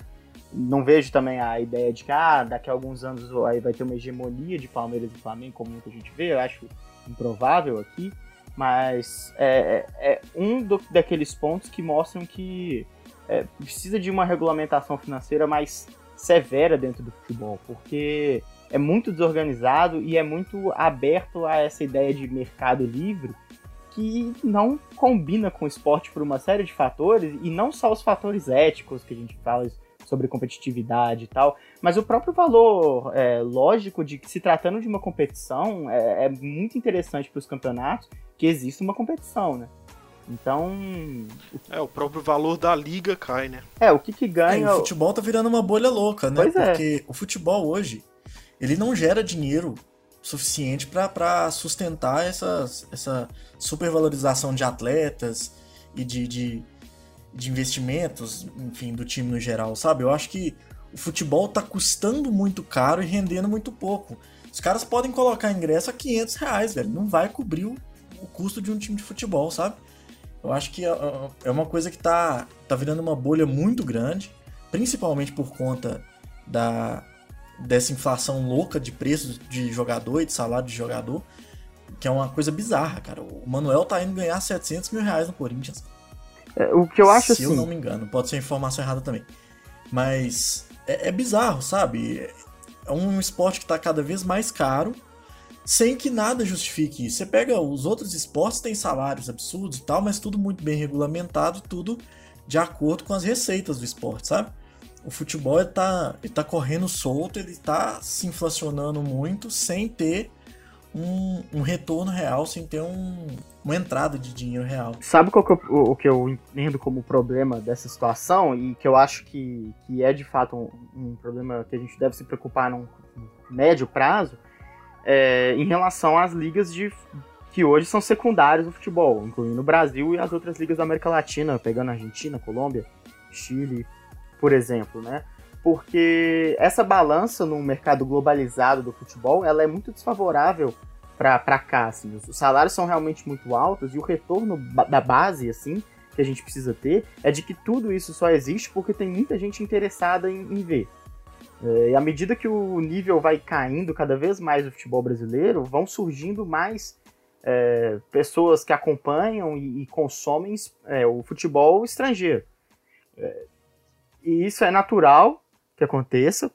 Não vejo também a ideia de que ah, daqui a alguns anos aí vai ter uma hegemonia de Palmeiras e Flamengo, como muita gente vê, eu acho improvável aqui, mas é, é, é um do, daqueles pontos que mostram que é, precisa de uma regulamentação financeira mais severa dentro do futebol, porque é muito desorganizado e é muito aberto a essa ideia de mercado livre que não combina com o esporte por uma série de fatores, e não só os fatores éticos que a gente fala sobre competitividade e tal, mas o próprio valor é, lógico de que se tratando de uma competição é, é muito interessante para os campeonatos que exista uma competição, né? Então. É, o próprio valor da liga cai, né? É, o que que ganha. É, o futebol tá virando uma bolha louca, né? Pois é. Porque é. o futebol hoje, ele não gera dinheiro suficiente para sustentar essa, essa supervalorização de atletas e de, de, de investimentos, enfim, do time no geral, sabe? Eu acho que o futebol tá custando muito caro e rendendo muito pouco. Os caras podem colocar ingresso a 500 reais, velho. Não vai cobrir o, o custo de um time de futebol, sabe? Eu acho que é, é, uma coisa que tá, tá virando uma bolha muito grande, principalmente por conta da, dessa inflação louca de preços de jogador e de salário de jogador, que é uma coisa bizarra, cara. O Manuel tá indo ganhar 700 mil reais no Corinthians. É, o que eu acho Se assim... eu não me engano, pode ser informação errada também. Mas é, é bizarro, sabe? É um esporte que tá cada vez mais caro sem que nada justifique isso. Você pega os outros esportes, tem salários absurdos e tal, mas tudo muito bem regulamentado, tudo de acordo com as receitas do esporte, sabe? O futebol ele tá, ele tá correndo solto, ele tá se inflacionando muito sem ter um, um retorno real, sem ter um, uma entrada de dinheiro real. Sabe qual que eu, o, o, que eu entendo como problema dessa situação e que eu acho que, que é de fato um, um problema que a gente deve se preocupar num médio prazo? É, em relação às ligas de que hoje são secundárias do futebol, incluindo o Brasil e as outras ligas da América Latina, pegando Argentina, Colômbia, Chile, por exemplo, né? Porque essa balança no mercado globalizado do futebol, ela é muito desfavorável para cá, assim. Os salários são realmente muito altos e o retorno da base, assim, que a gente precisa ter, é de que tudo isso só existe porque tem muita gente interessada em, em ver. É, e à medida que o nível vai caindo cada vez mais do futebol brasileiro, vão surgindo mais é, pessoas que acompanham e, e consomem é, o futebol estrangeiro. É, e isso é natural que aconteça.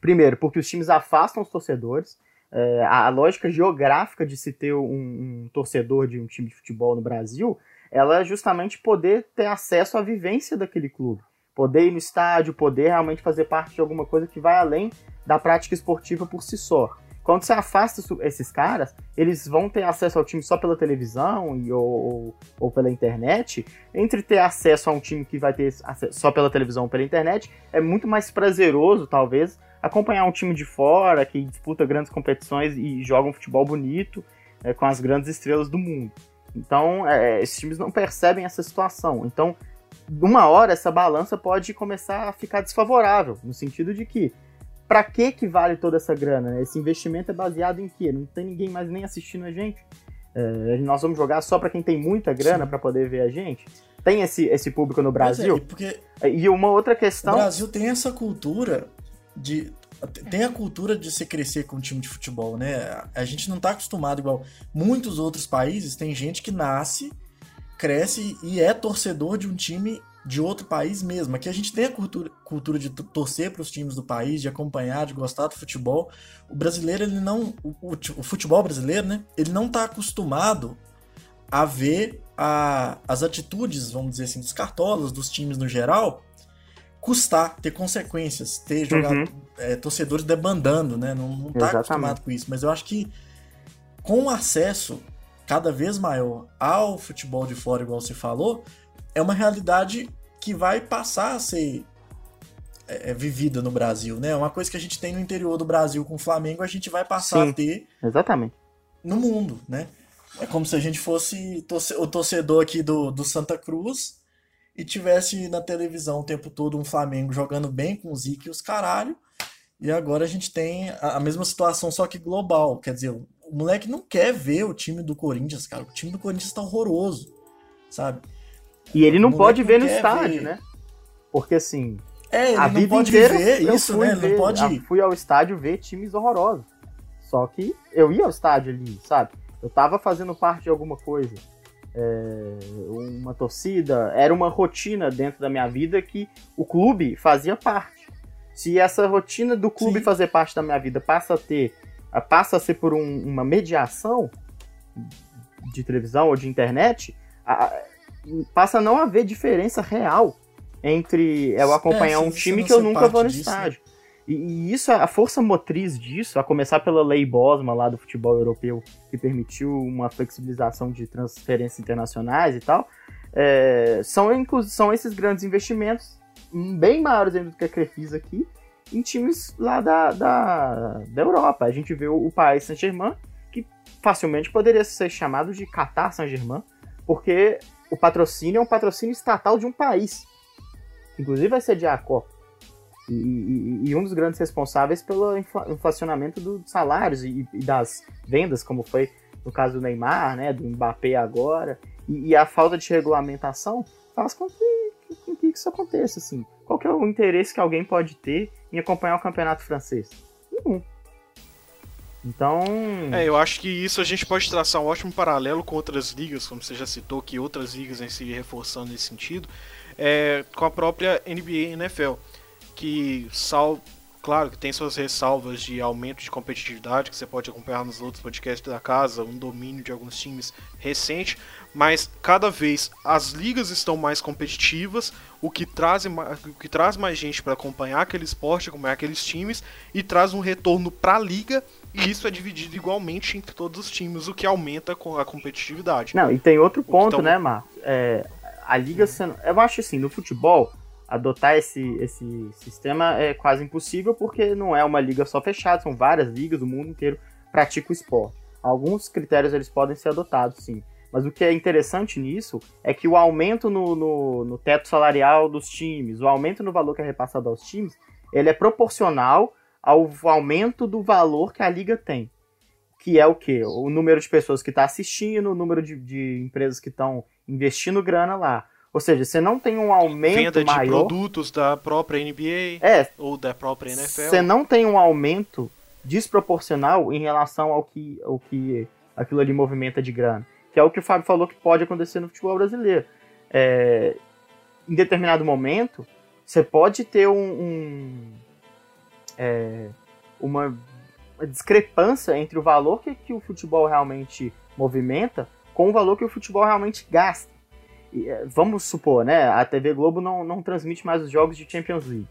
Primeiro, porque os times afastam os torcedores. É, a lógica geográfica de se ter um, um torcedor de um time de futebol no Brasil, ela é justamente poder ter acesso à vivência daquele clube poder ir no estádio, poder realmente fazer parte de alguma coisa que vai além da prática esportiva por si só. Quando você afasta esses caras, eles vão ter acesso ao time só pela televisão e, ou, ou, pela internet. Entre ter acesso a um time que vai ter só pela televisão ou pela internet, é muito mais prazeroso, talvez, acompanhar um time de fora que disputa grandes competições e joga um futebol bonito é, com as grandes estrelas do mundo. Então, é, esses times não percebem essa situação. Então, uma hora essa balança pode começar a ficar desfavorável, no sentido de que para que que vale toda essa grana? Né? Esse investimento é baseado em quê? Não tem ninguém mais nem assistindo a gente. É, nós vamos jogar só para quem tem muita grana para poder ver a gente. tem esse, esse público no Brasil. É, porque e uma outra questão. O Brasil tem essa cultura de. Tem a cultura de se crescer com um time de futebol, né? A gente não tá acostumado igual muitos outros países. Tem gente que nasce, cresce e é torcedor de um time de outro país mesmo. Aqui a gente tem a cultura, cultura de torcer para os times do país, de acompanhar, de gostar do futebol. O brasileiro, ele não. O, o futebol brasileiro, né? Ele não tá acostumado a ver a, as atitudes, vamos dizer assim, dos cartolas, dos times no geral, custar, ter consequências, ter jogado, uhum. é, torcedores debandando, né? Não, não tá acostumado com isso. Mas eu acho que com o acesso cada vez maior ao futebol de fora, igual você falou, é uma realidade que vai passar a ser é, é vivida no Brasil, né? Uma coisa que a gente tem no interior do Brasil com o Flamengo, a gente vai passar Sim, a ter exatamente no mundo, né? É como se a gente fosse o torcedor aqui do, do Santa Cruz e tivesse na televisão o tempo todo um Flamengo jogando bem com o Zico e os caralho. E agora a gente tem a mesma situação, só que global. Quer dizer, o moleque não quer ver o time do Corinthians, cara. O time do Corinthians tá horroroso, sabe? E ele não pode ver no estádio, ver. né? Porque assim. É, ele a não vida pode inteira, ver isso, né? Ele ver, não pode. fui ao estádio ver times horrorosos. Só que eu ia ao estádio ali, sabe? Eu tava fazendo parte de alguma coisa. É, uma torcida, era uma rotina dentro da minha vida que o clube fazia parte. Se essa rotina do clube Sim. fazer parte da minha vida passa a ter, passa a ser por um, uma mediação de televisão ou de internet, a, passa a não haver diferença real entre eu acompanhar é, um time que eu nunca vou no disso, né? estádio. Né? E, e, isso, a força motriz disso, a começar pela lei Bosma lá do futebol europeu, que permitiu uma flexibilização de transferências internacionais e tal, é, são, são esses grandes investimentos, bem maiores ainda do que a Crefisa aqui, em times lá da, da, da Europa. A gente vê o, Paris Saint-Germain, que facilmente poderia ser chamado de Qatar Saint-Germain, porque o patrocínio é um patrocínio estatal de um país. Inclusive vai sediar a Copa. E, e, e, um dos grandes responsáveis pelo inflacionamento dos salários e, e, das vendas, como foi no caso do Neymar, né, do Mbappé agora, e, a falta de regulamentação faz com que, com que isso aconteça. Assim. Qual que é o interesse que alguém pode ter em acompanhar o campeonato francês? Nenhum. Então. É, eu acho que isso a gente pode traçar um ótimo paralelo com outras ligas, como você já citou, que outras ligas vêm se reforçando nesse sentido, é, com a própria NBA e NFL que sal, claro que tem suas ressalvas de aumento de competitividade que você pode acompanhar nos outros podcasts da casa, um domínio de alguns times recente, mas cada vez as ligas estão mais competitivas, o que traz, o que traz mais gente para acompanhar aquele esporte, acompanhar aqueles times e traz um retorno para a liga e isso é dividido igualmente entre todos os times, o que aumenta a competitividade. Não, e tem outro ponto, então... né, Mar? É, a liga sendo. Eu acho assim, no futebol, adotar esse, esse sistema é quase impossível porque não é uma liga só fechada, são várias ligas, o mundo inteiro pratica o esporte. Alguns critérios eles podem ser adotados, sim. Mas o que é interessante nisso é que o aumento no, no, no teto salarial dos times, o aumento no valor que é repassado aos times, ele é proporcional ao aumento do valor que a liga tem. Que é o quê? O número de pessoas que está assistindo, o número de, de empresas que estão investindo grana lá. Ou seja, você não tem um aumento Venda maior... de produtos da própria NBA é, ou da própria NFL. Você não tem um aumento desproporcional em relação ao que, ao que aquilo ali movimenta de grana. Que é o que o Fábio falou que pode acontecer no futebol brasileiro. É, em determinado momento, você pode ter um, um é, uma, discrepância entre o valor que, que o futebol realmente movimenta com o valor que o futebol realmente gasta. É, vamos supor, né? A TV Globo não, não transmite mais os jogos de Champions League.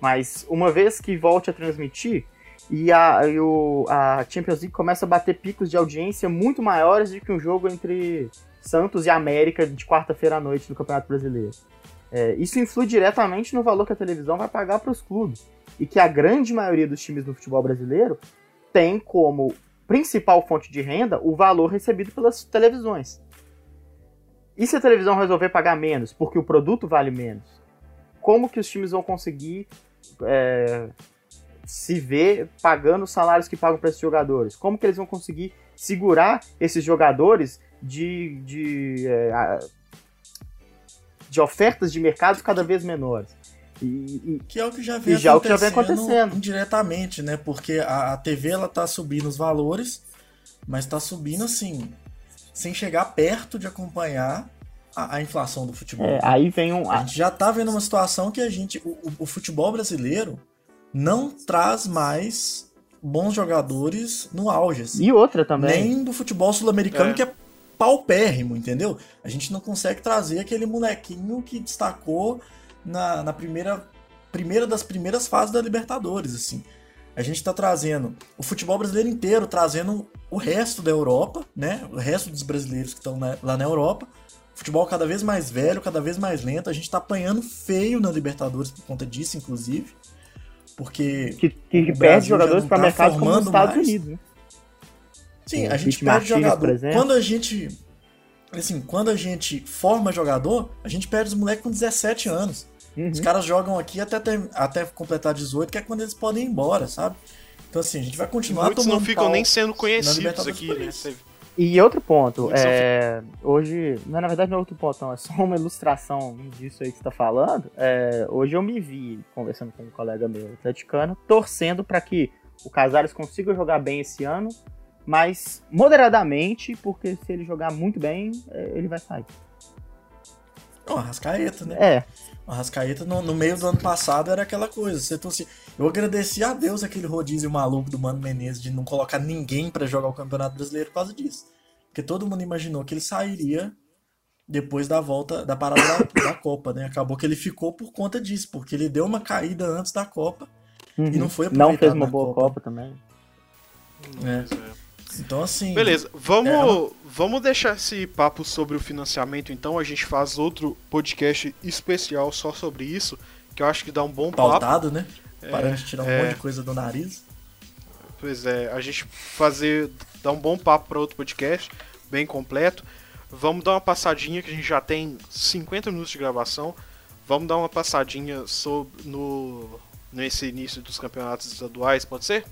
Mas uma vez que volte a transmitir, e a, e o, a Champions League começa a bater picos de audiência muito maiores do que um jogo entre Santos e América de quarta-feira à noite no Campeonato Brasileiro. É, isso influi diretamente no valor que a televisão vai pagar para os clubes. E que a grande maioria dos times do futebol brasileiro tem como principal fonte de renda o valor recebido pelas televisões. E se a televisão resolver pagar menos, porque o produto vale menos? Como que os times vão conseguir é, se ver pagando os salários que pagam para esses jogadores? Como que eles vão conseguir segurar esses jogadores de, de é, de ofertas de mercado cada vez menores. E, e, que é o que já vem, já, que já vem acontecendo indiretamente, né? Porque a, a TV ela tá subindo os valores, mas tá subindo assim, sem chegar perto de acompanhar a, a inflação do futebol. É, aí vem um. A gente já tá vendo uma situação que a gente. O, o futebol brasileiro não traz mais bons jogadores no auge. Assim. E outra também. Nem do futebol sul-americano, é. que é paupérrimo, entendeu? A gente não consegue trazer aquele molequinho que destacou na, na primeira, primeira das primeiras fases da Libertadores, assim. A gente está trazendo o futebol brasileiro inteiro, trazendo o resto da Europa, né? O resto dos brasileiros que estão lá na Europa. Futebol cada vez mais velho, cada vez mais lento. A gente está apanhando feio na Libertadores por conta disso, inclusive. Porque. Que, que perde jogadores para tá mercado como os Estados mais. Unidos, né? Sim, a gente perde jogador. Quando a gente. Assim, quando a gente forma jogador, a gente perde os moleques com 17 anos. Uhum. Os caras jogam aqui até, ter, até completar 18, que é quando eles podem ir embora, sabe? Então, assim, a gente vai continuar Muitos não ficam nem sendo conhecidos aqui, né? E outro ponto, é, hoje, não, na verdade não é outro ponto, não, é só uma ilustração disso aí que você tá falando. É, hoje eu me vi conversando com um colega meu atleticano, torcendo para que o Casares consiga jogar bem esse ano, mas moderadamente, porque se ele jogar muito bem, é, ele vai sair. O Arrascaeta, né? É. O Arrascaeta no, no, meio do ano passado era aquela coisa. Você torcia. Eu agradeci a Deus aquele rodízio maluco do Mano Menezes de não colocar ninguém para jogar o Campeonato Brasileiro por causa disso. Porque todo mundo imaginou que ele sairia depois da volta da parada da, da, Copa, né? Acabou que ele ficou por conta disso, porque ele deu uma caída antes da Copa uhum. e não foi Não fez uma boa Copa, Copa também. É. Então, assim. Beleza, vamos, é uma... vamos deixar esse papo sobre o financiamento, então. A gente faz outro podcast especial só sobre isso, que eu acho que dá um bom Pautado, papo. Pautado, né? É, Para a gente tirar um é... monte de coisa do nariz. Pois é, a gente fazer. dar um bom papo para outro podcast, bem completo. Vamos dar uma passadinha, que a gente já tem 50 minutos de gravação. Vamos dar uma passadinha sobre no, nesse início dos campeonatos estaduais, pode ser?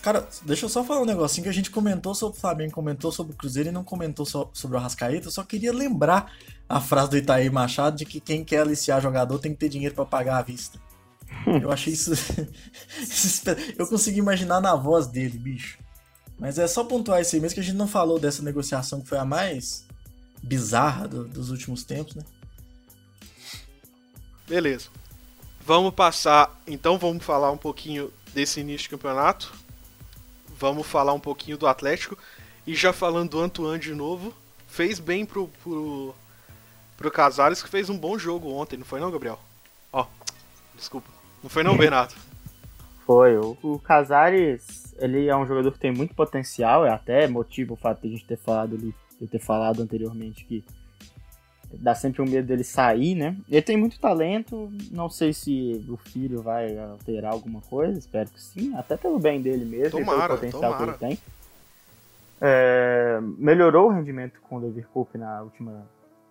Cara, deixa eu só falar um negocinho que a gente comentou sobre o Flamengo, comentou sobre o Cruzeiro e não comentou so, sobre o Arrascaeta. Eu só queria lembrar a frase do Itaí Machado de que quem quer aliciar jogador tem que ter dinheiro para pagar à vista. Eu achei isso. eu consegui imaginar na voz dele, bicho. Mas é só pontuar isso aí mesmo que a gente não falou dessa negociação que foi a mais bizarra do, dos últimos tempos, né? Beleza. Vamos passar. Então vamos falar um pouquinho desse início de campeonato vamos falar um pouquinho do Atlético. E já falando do Antoine de novo, fez bem pro, pro, pro Casares, que fez um bom jogo ontem, não foi não, Gabriel? Ó, desculpa. Não foi não, Bernardo? Foi. O, o Casares, ele é um jogador que tem muito potencial, é até motivo o fato de a gente ter falado ali, eu ter falado anteriormente que dá sempre um medo dele sair, né? Ele tem muito talento, não sei se o filho vai alterar alguma coisa, espero que sim, até pelo bem dele mesmo tomara, e pelo potencial tomara. que ele tem. É, melhorou o rendimento com o Leverkusen na última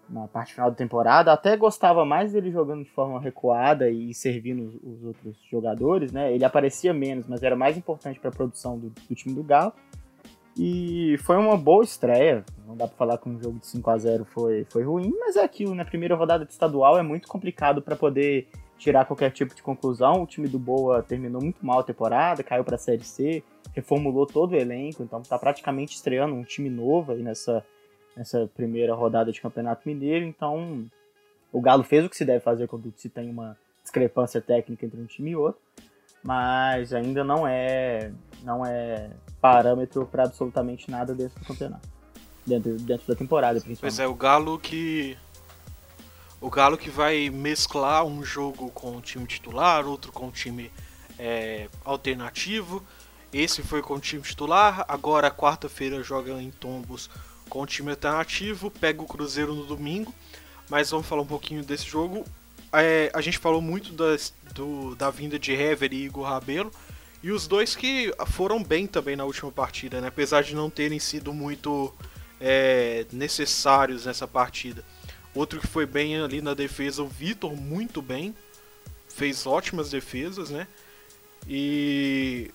na parte final da temporada, até gostava mais dele jogando de forma recuada e servindo os, os outros jogadores, né? Ele aparecia menos, mas era mais importante para a produção do, do time do Galo. E foi uma boa estreia. Não dá para falar que um jogo de 5 a 0 foi, foi ruim, mas é aquilo, na primeira rodada de estadual é muito complicado para poder tirar qualquer tipo de conclusão. O time do Boa terminou muito mal a temporada, caiu para a Série C, reformulou todo o elenco, então está praticamente estreando um time novo aí nessa, nessa primeira rodada de Campeonato Mineiro. Então o Galo fez o que se deve fazer quando se tem uma discrepância técnica entre um time e outro, mas ainda não é não é parâmetro para absolutamente nada dentro do campeonato. Dentro, dentro da temporada, principalmente. Pois é, o Galo que. O Galo que vai mesclar um jogo com o time titular, outro com o time é, alternativo. Esse foi com o time titular, agora quarta-feira joga em Tombos com o time alternativo, pega o Cruzeiro no domingo. Mas vamos falar um pouquinho desse jogo. É, a gente falou muito das, do, da vinda de Hever e Igor Rabelo. E os dois que foram bem também na última partida, né? apesar de não terem sido muito é, necessários nessa partida. Outro que foi bem ali na defesa, o Vitor, muito bem, fez ótimas defesas, né? E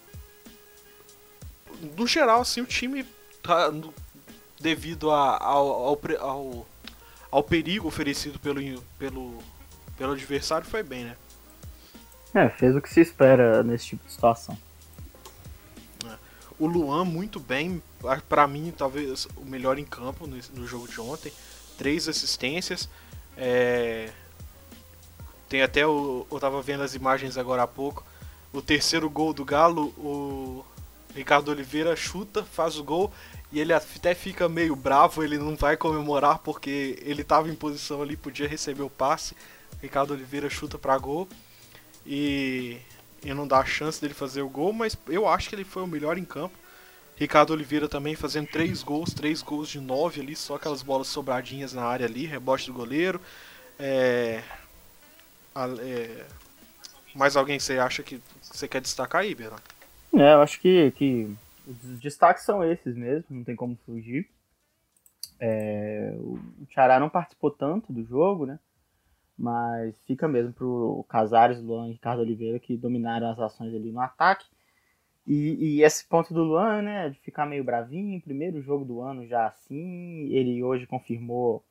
no geral, assim, o time tá devido a, ao, ao, ao ao perigo oferecido pelo, pelo, pelo adversário, foi bem, né? É, fez o que se espera nesse tipo de situação. É. O Luan, muito bem, para mim, talvez o melhor em campo no, no jogo de ontem. Três assistências. É... Tem até o. Eu tava vendo as imagens agora há pouco. O terceiro gol do Galo, o Ricardo Oliveira chuta, faz o gol e ele até fica meio bravo, ele não vai comemorar porque ele estava em posição ali, podia receber o passe. Ricardo Oliveira chuta para gol e, e não dá a chance dele fazer o gol, mas eu acho que ele foi o melhor em campo. Ricardo Oliveira também fazendo três gols, três gols de nove ali, só aquelas bolas sobradinhas na área ali, rebote do goleiro. É, é, mais alguém que você acha que você quer destacar aí, Bernardo? É, eu acho que, que os destaques são esses mesmo, não tem como fugir. É, o Xará não participou tanto do jogo, né? Mas fica mesmo pro Casares, Luan e Ricardo Oliveira que dominaram as ações ali no ataque. E, e, esse ponto do Luan, né, de ficar meio bravinho, primeiro jogo do ano já assim, ele hoje confirmou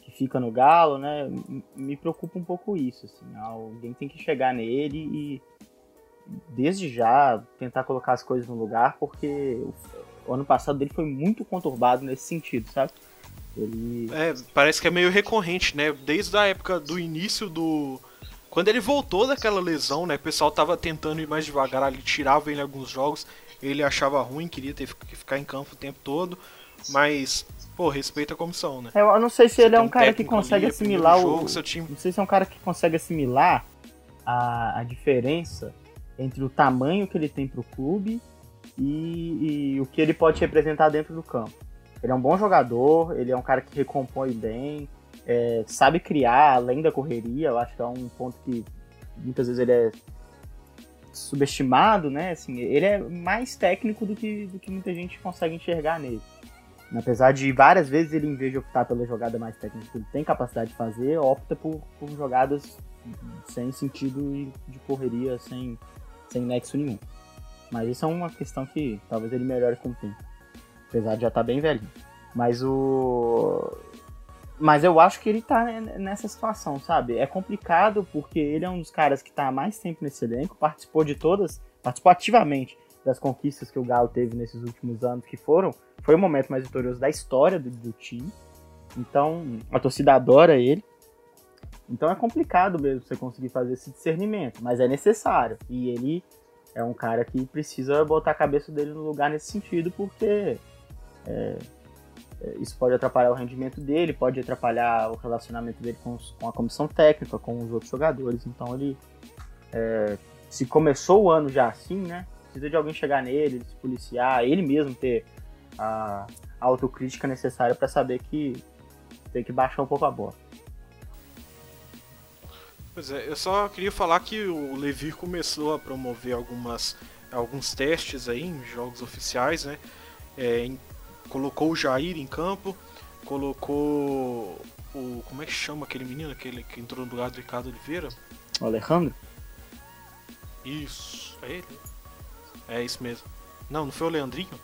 que fica no Galo, né, me preocupa um pouco isso, assim, alguém tem que chegar nele e desde já tentar colocar as coisas no lugar, porque o, ano passado dele foi muito conturbado nesse sentido, sabe? Ele... É, parece que é meio recorrente, né? Desde a época do início do. Quando ele voltou daquela lesão, né? O pessoal tava tentando ir mais devagar, ele tirava ele em alguns jogos, ele achava ruim, queria ter que ficar em campo o tempo todo, mas, pô, respeita a comissão, né? Eu não sei se Você ele é um cara que consegue ali, assimilar o. Jogo, time... Não sei se é um cara que consegue assimilar a, a diferença entre o tamanho que ele tem para o clube e, e, o que ele pode representar dentro do campo. Ele é um bom jogador, ele é um cara que recompõe bem, é, sabe criar além da correria. Eu acho que é um ponto que muitas vezes ele é subestimado, né? Assim, ele é mais técnico do que, do que muita gente consegue enxergar nele. Apesar de várias vezes ele, em vez de optar pela jogada mais técnica que ele tem capacidade de fazer, opta por, por jogadas sem sentido de correria, sem, sem nexo nenhum. Mas isso é uma questão que talvez ele melhore com o tempo. Apesar de já estar tá bem velho. Mas o. Mas eu acho que ele tá nessa situação, sabe? É complicado porque ele é um dos caras que tá há mais tempo nesse elenco, participou de todas, participou ativamente das conquistas que o Galo teve nesses últimos anos, que foram, foi o momento mais vitorioso da história do, do time. Então, a torcida adora ele. Então é complicado mesmo você conseguir fazer esse discernimento, mas é necessário. E ele é um cara que precisa botar a cabeça dele no lugar nesse sentido, porque é, é, isso pode atrapalhar o rendimento dele, pode atrapalhar o relacionamento dele com, os, com a comissão técnica, com os outros jogadores. Então ele, é, se começou o ano já assim, né? Precisa de alguém chegar nele, se policiar, ele mesmo ter a, a autocrítica necessária para saber que tem que baixar um pouco a bola. Pois é, eu só queria falar que o Levi começou a promover algumas, alguns testes aí em jogos oficiais, né? É, colocou o Jair em campo, colocou o. Como é que chama aquele menino aquele que entrou no lugar do Ricardo Oliveira? O Alejandro? Isso, é ele? É isso mesmo. Não, não foi o Leandrinho?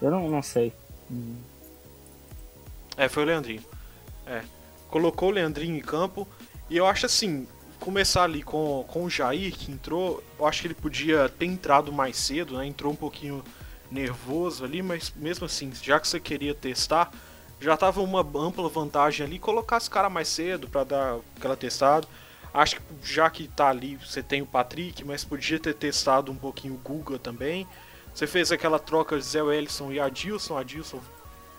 Eu não, não sei. É, foi o Leandrinho. É. Colocou o Leandrinho em campo. E eu acho assim, começar ali com, com o Jair, que entrou, eu acho que ele podia ter entrado mais cedo, né? Entrou um pouquinho nervoso ali, mas mesmo assim, já que você queria testar, já tava uma ampla vantagem ali colocar esse cara mais cedo para dar aquela testada. Acho que já que tá ali, você tem o Patrick, mas podia ter testado um pouquinho o Guga também. Você fez aquela troca de Zé Wellison e Adilson. Adilson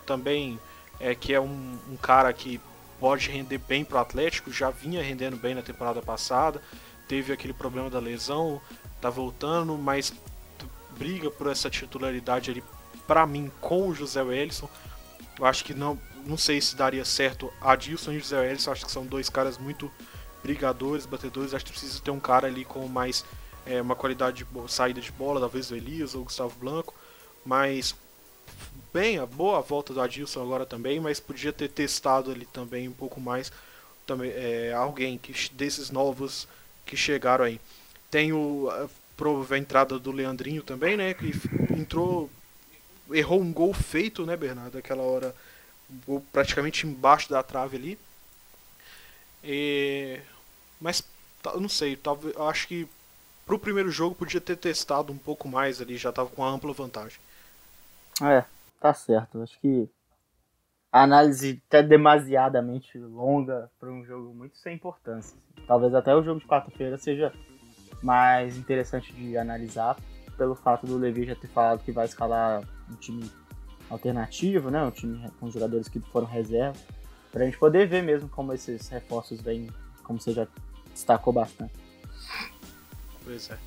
também é que é um, um cara que pode render bem para o Atlético, já vinha rendendo bem na temporada passada, teve aquele problema da lesão, tá voltando, mas briga por essa titularidade ali para mim com o José Wellison. Eu acho que não, não sei se daria certo Adilson e José Wellison, acho que são dois caras muito brigadores, batedores, acho que precisa ter um cara ali com mais é, uma qualidade de saída de bola, talvez o Elias ou o Gustavo Blanco, mas bem, a boa volta do Adilson agora também, mas podia ter testado ali também um pouco mais também é, alguém que desses novos que chegaram aí. Tem o a, a entrada do Leandrinho também, né, que entrou errou um gol feito, né, Bernardo, aquela hora gol praticamente embaixo da trave ali. E... Mas eu não sei, talvez, acho que pro primeiro jogo podia ter testado um pouco mais ali, já tava com uma ampla vantagem. É, tá certo. Acho que a análise até demasiadamente longa para um jogo muito sem importância. Talvez até o jogo de quarta-feira seja mais interessante de analisar pelo fato do Levi já ter falado que vai escalar um time alternativo, né? Um time com jogadores que foram reserva, para a gente poder ver mesmo como esses reforços vêm, como você já destacou bastante. Pois é.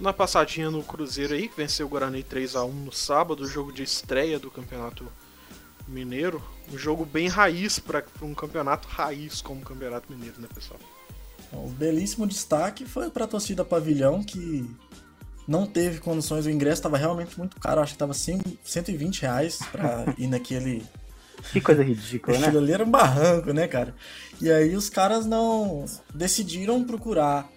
Na passadinha no Cruzeiro aí, que venceu o Guarani 3 a 1 no sábado, jogo de estreia do Campeonato Mineiro, um jogo bem raiz para um campeonato raiz como o Campeonato Mineiro, né, pessoal? O belíssimo destaque foi para a torcida Pavilhão, que não teve condições, o ingresso estava realmente muito caro, acho que estava 120 reais para ir naquele. Que coisa ridícula, né? Aquilo ali era um barranco, né, cara? E aí os caras não decidiram procurar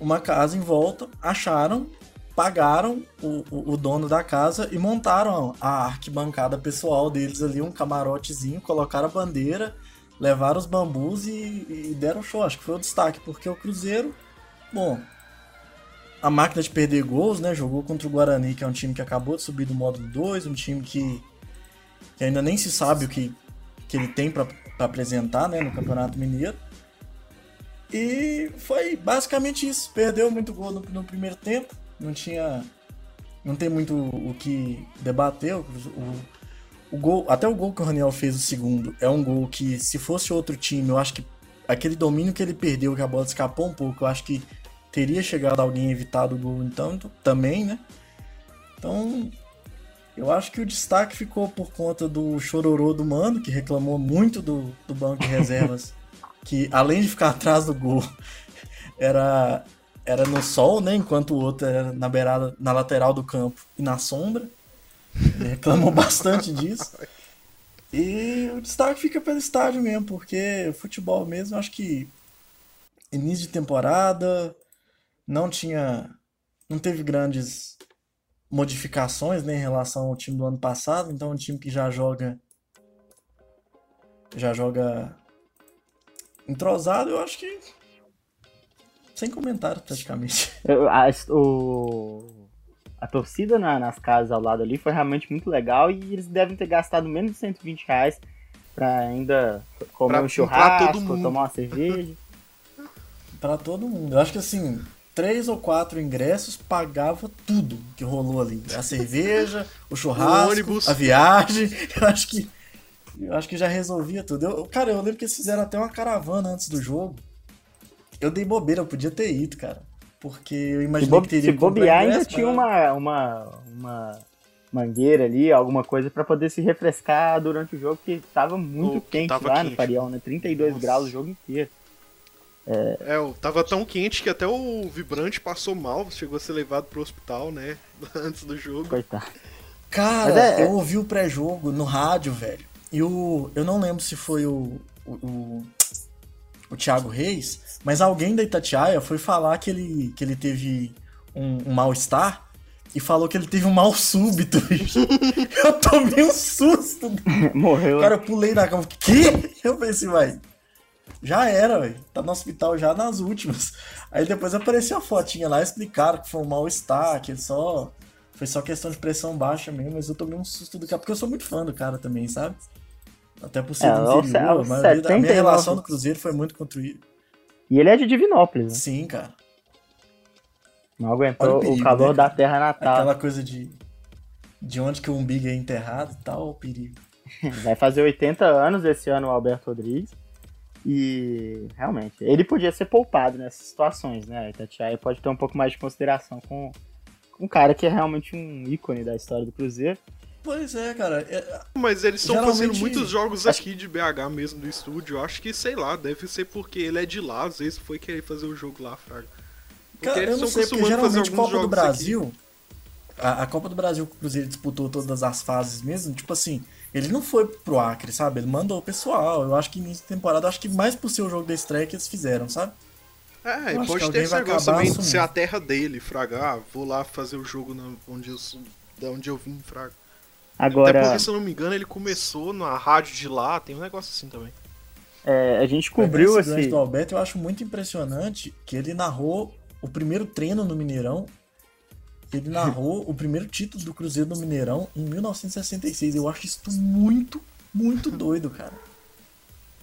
uma casa em volta, acharam, pagaram o, o, o, dono da casa e montaram a arquibancada pessoal deles ali, um camarotezinho, colocaram a bandeira, levaram os bambus e, e deram show. Acho que foi o destaque, porque o Cruzeiro, bom, a máquina de perder gols, né? Jogou contra o Guarani, que é um time que acabou de subir do módulo 2, um time que, que ainda nem se sabe o que, que ele tem para apresentar né, no Campeonato Mineiro. E foi basicamente isso. Perdeu muito gol no, no primeiro tempo. Não tinha. Não tem muito o que debater. O, o, o, gol, até o gol que o Raniel fez o segundo é um gol que, se fosse outro time, eu acho que aquele domínio que ele perdeu, que a bola escapou um pouco, eu acho que teria chegado alguém evitado o gol então, também, né? Então, eu acho que o destaque ficou por conta do chororô do Mano, que reclamou muito do, do banco de reservas que além de ficar atrás do gol, era, era no sol, né? Enquanto o outro era na beirada, na lateral do campo e na sombra. Ele reclamou bastante disso. E o destaque fica pelo estádio mesmo, porque futebol mesmo, acho que início de temporada não tinha. não teve grandes modificações né, em relação ao time do ano passado, então um time que já joga. Já joga entrosado, eu acho que. Sem comentário, praticamente. A, o, a torcida na, nas casas ao lado ali foi realmente muito legal e eles devem ter gastado menos de 120 reais pra ainda comer pra, um churrasco, tomar uma cerveja. pra todo mundo. Eu acho que assim, três ou quatro ingressos pagava tudo que rolou ali. A cerveja, o churrasco, o a viagem. Eu acho que eu acho que já resolvia tudo. Eu, cara, eu lembro que eles fizeram até uma caravana antes do jogo. Eu dei bobeira, eu podia ter ido, cara. Porque eu imaginei que teria Se bobear, ainda tinha uma, uma, uma mangueira ali, alguma coisa para poder se refrescar durante o jogo, que tava muito oh, quente tava lá quente. no Parião, né? 32 Nossa. graus o jogo inteiro. É... é, tava tão quente que até o vibrante passou mal, chegou a ser levado pro hospital, né? Antes do jogo. Coitado. Cara, é, eu ouvi o pré-jogo no rádio, velho. E o. Eu não lembro se foi o. o, o, o Thiago Reis, mas alguém da Itatiaia foi falar que ele, que ele teve um, um mal-estar e falou que ele teve um mal súbito. eu tomei um susto. Morreu. Cara, eu pulei na cama. Que? Eu pensei, vai. Já era, velho. Tá no hospital já nas últimas. Aí depois apareceu a fotinha lá, explicaram que foi um mal-estar, que só. Foi só questão de pressão baixa mesmo, mas eu tomei um susto do cara, porque eu sou muito fã do cara também, sabe? Até por ser é, do interior, mas a minha relação do Cruzeiro foi muito construída. E ele é de Divinópolis, né? Sim, cara. Não aguentou o, perigo, o, calor né, da terra natal. Aquela coisa de, de onde que o umbigo é enterrado e tal, o perigo. Vai fazer 80 anos esse ano o Alberto Rodrigues. E realmente, ele podia ser poupado nessas situações, né? A Itatiaia pode ter um pouco mais de consideração com, com um cara que é realmente um ícone da história do Cruzeiro. Pois é, cara. É... Mas eles estão Geralmente... fazendo muitos jogos aqui de BH mesmo do estúdio. Acho que, sei lá, deve ser porque ele é de lá, às vezes foi querer fazer o jogo lá, Fraga. Cara, eu não sei, porque geralmente Copa do Brasil. A, a, Copa do Brasil que o Cruzeiro disputou todas as fases mesmo, tipo assim, ele não foi pro Acre, sabe? Ele mandou o pessoal. Eu acho que início de temporada, acho que mais por ser o jogo da estreia que eles fizeram, sabe? É, e pode ter esse negócio também de ser a terra dele, Fraga. Ah, vou lá fazer o jogo na, onde, eu, onde eu vim, Fraga. Agora, Até porque, se eu não me engano, ele começou na rádio de lá, tem um negócio assim também. é, a gente cobriu esse esse. do Alberto, eu acho muito impressionante que ele narrou o primeiro treino no Mineirão. Ele narrou o primeiro título do Cruzeiro no Mineirão em 1966. Eu acho isso muito, muito doido, cara.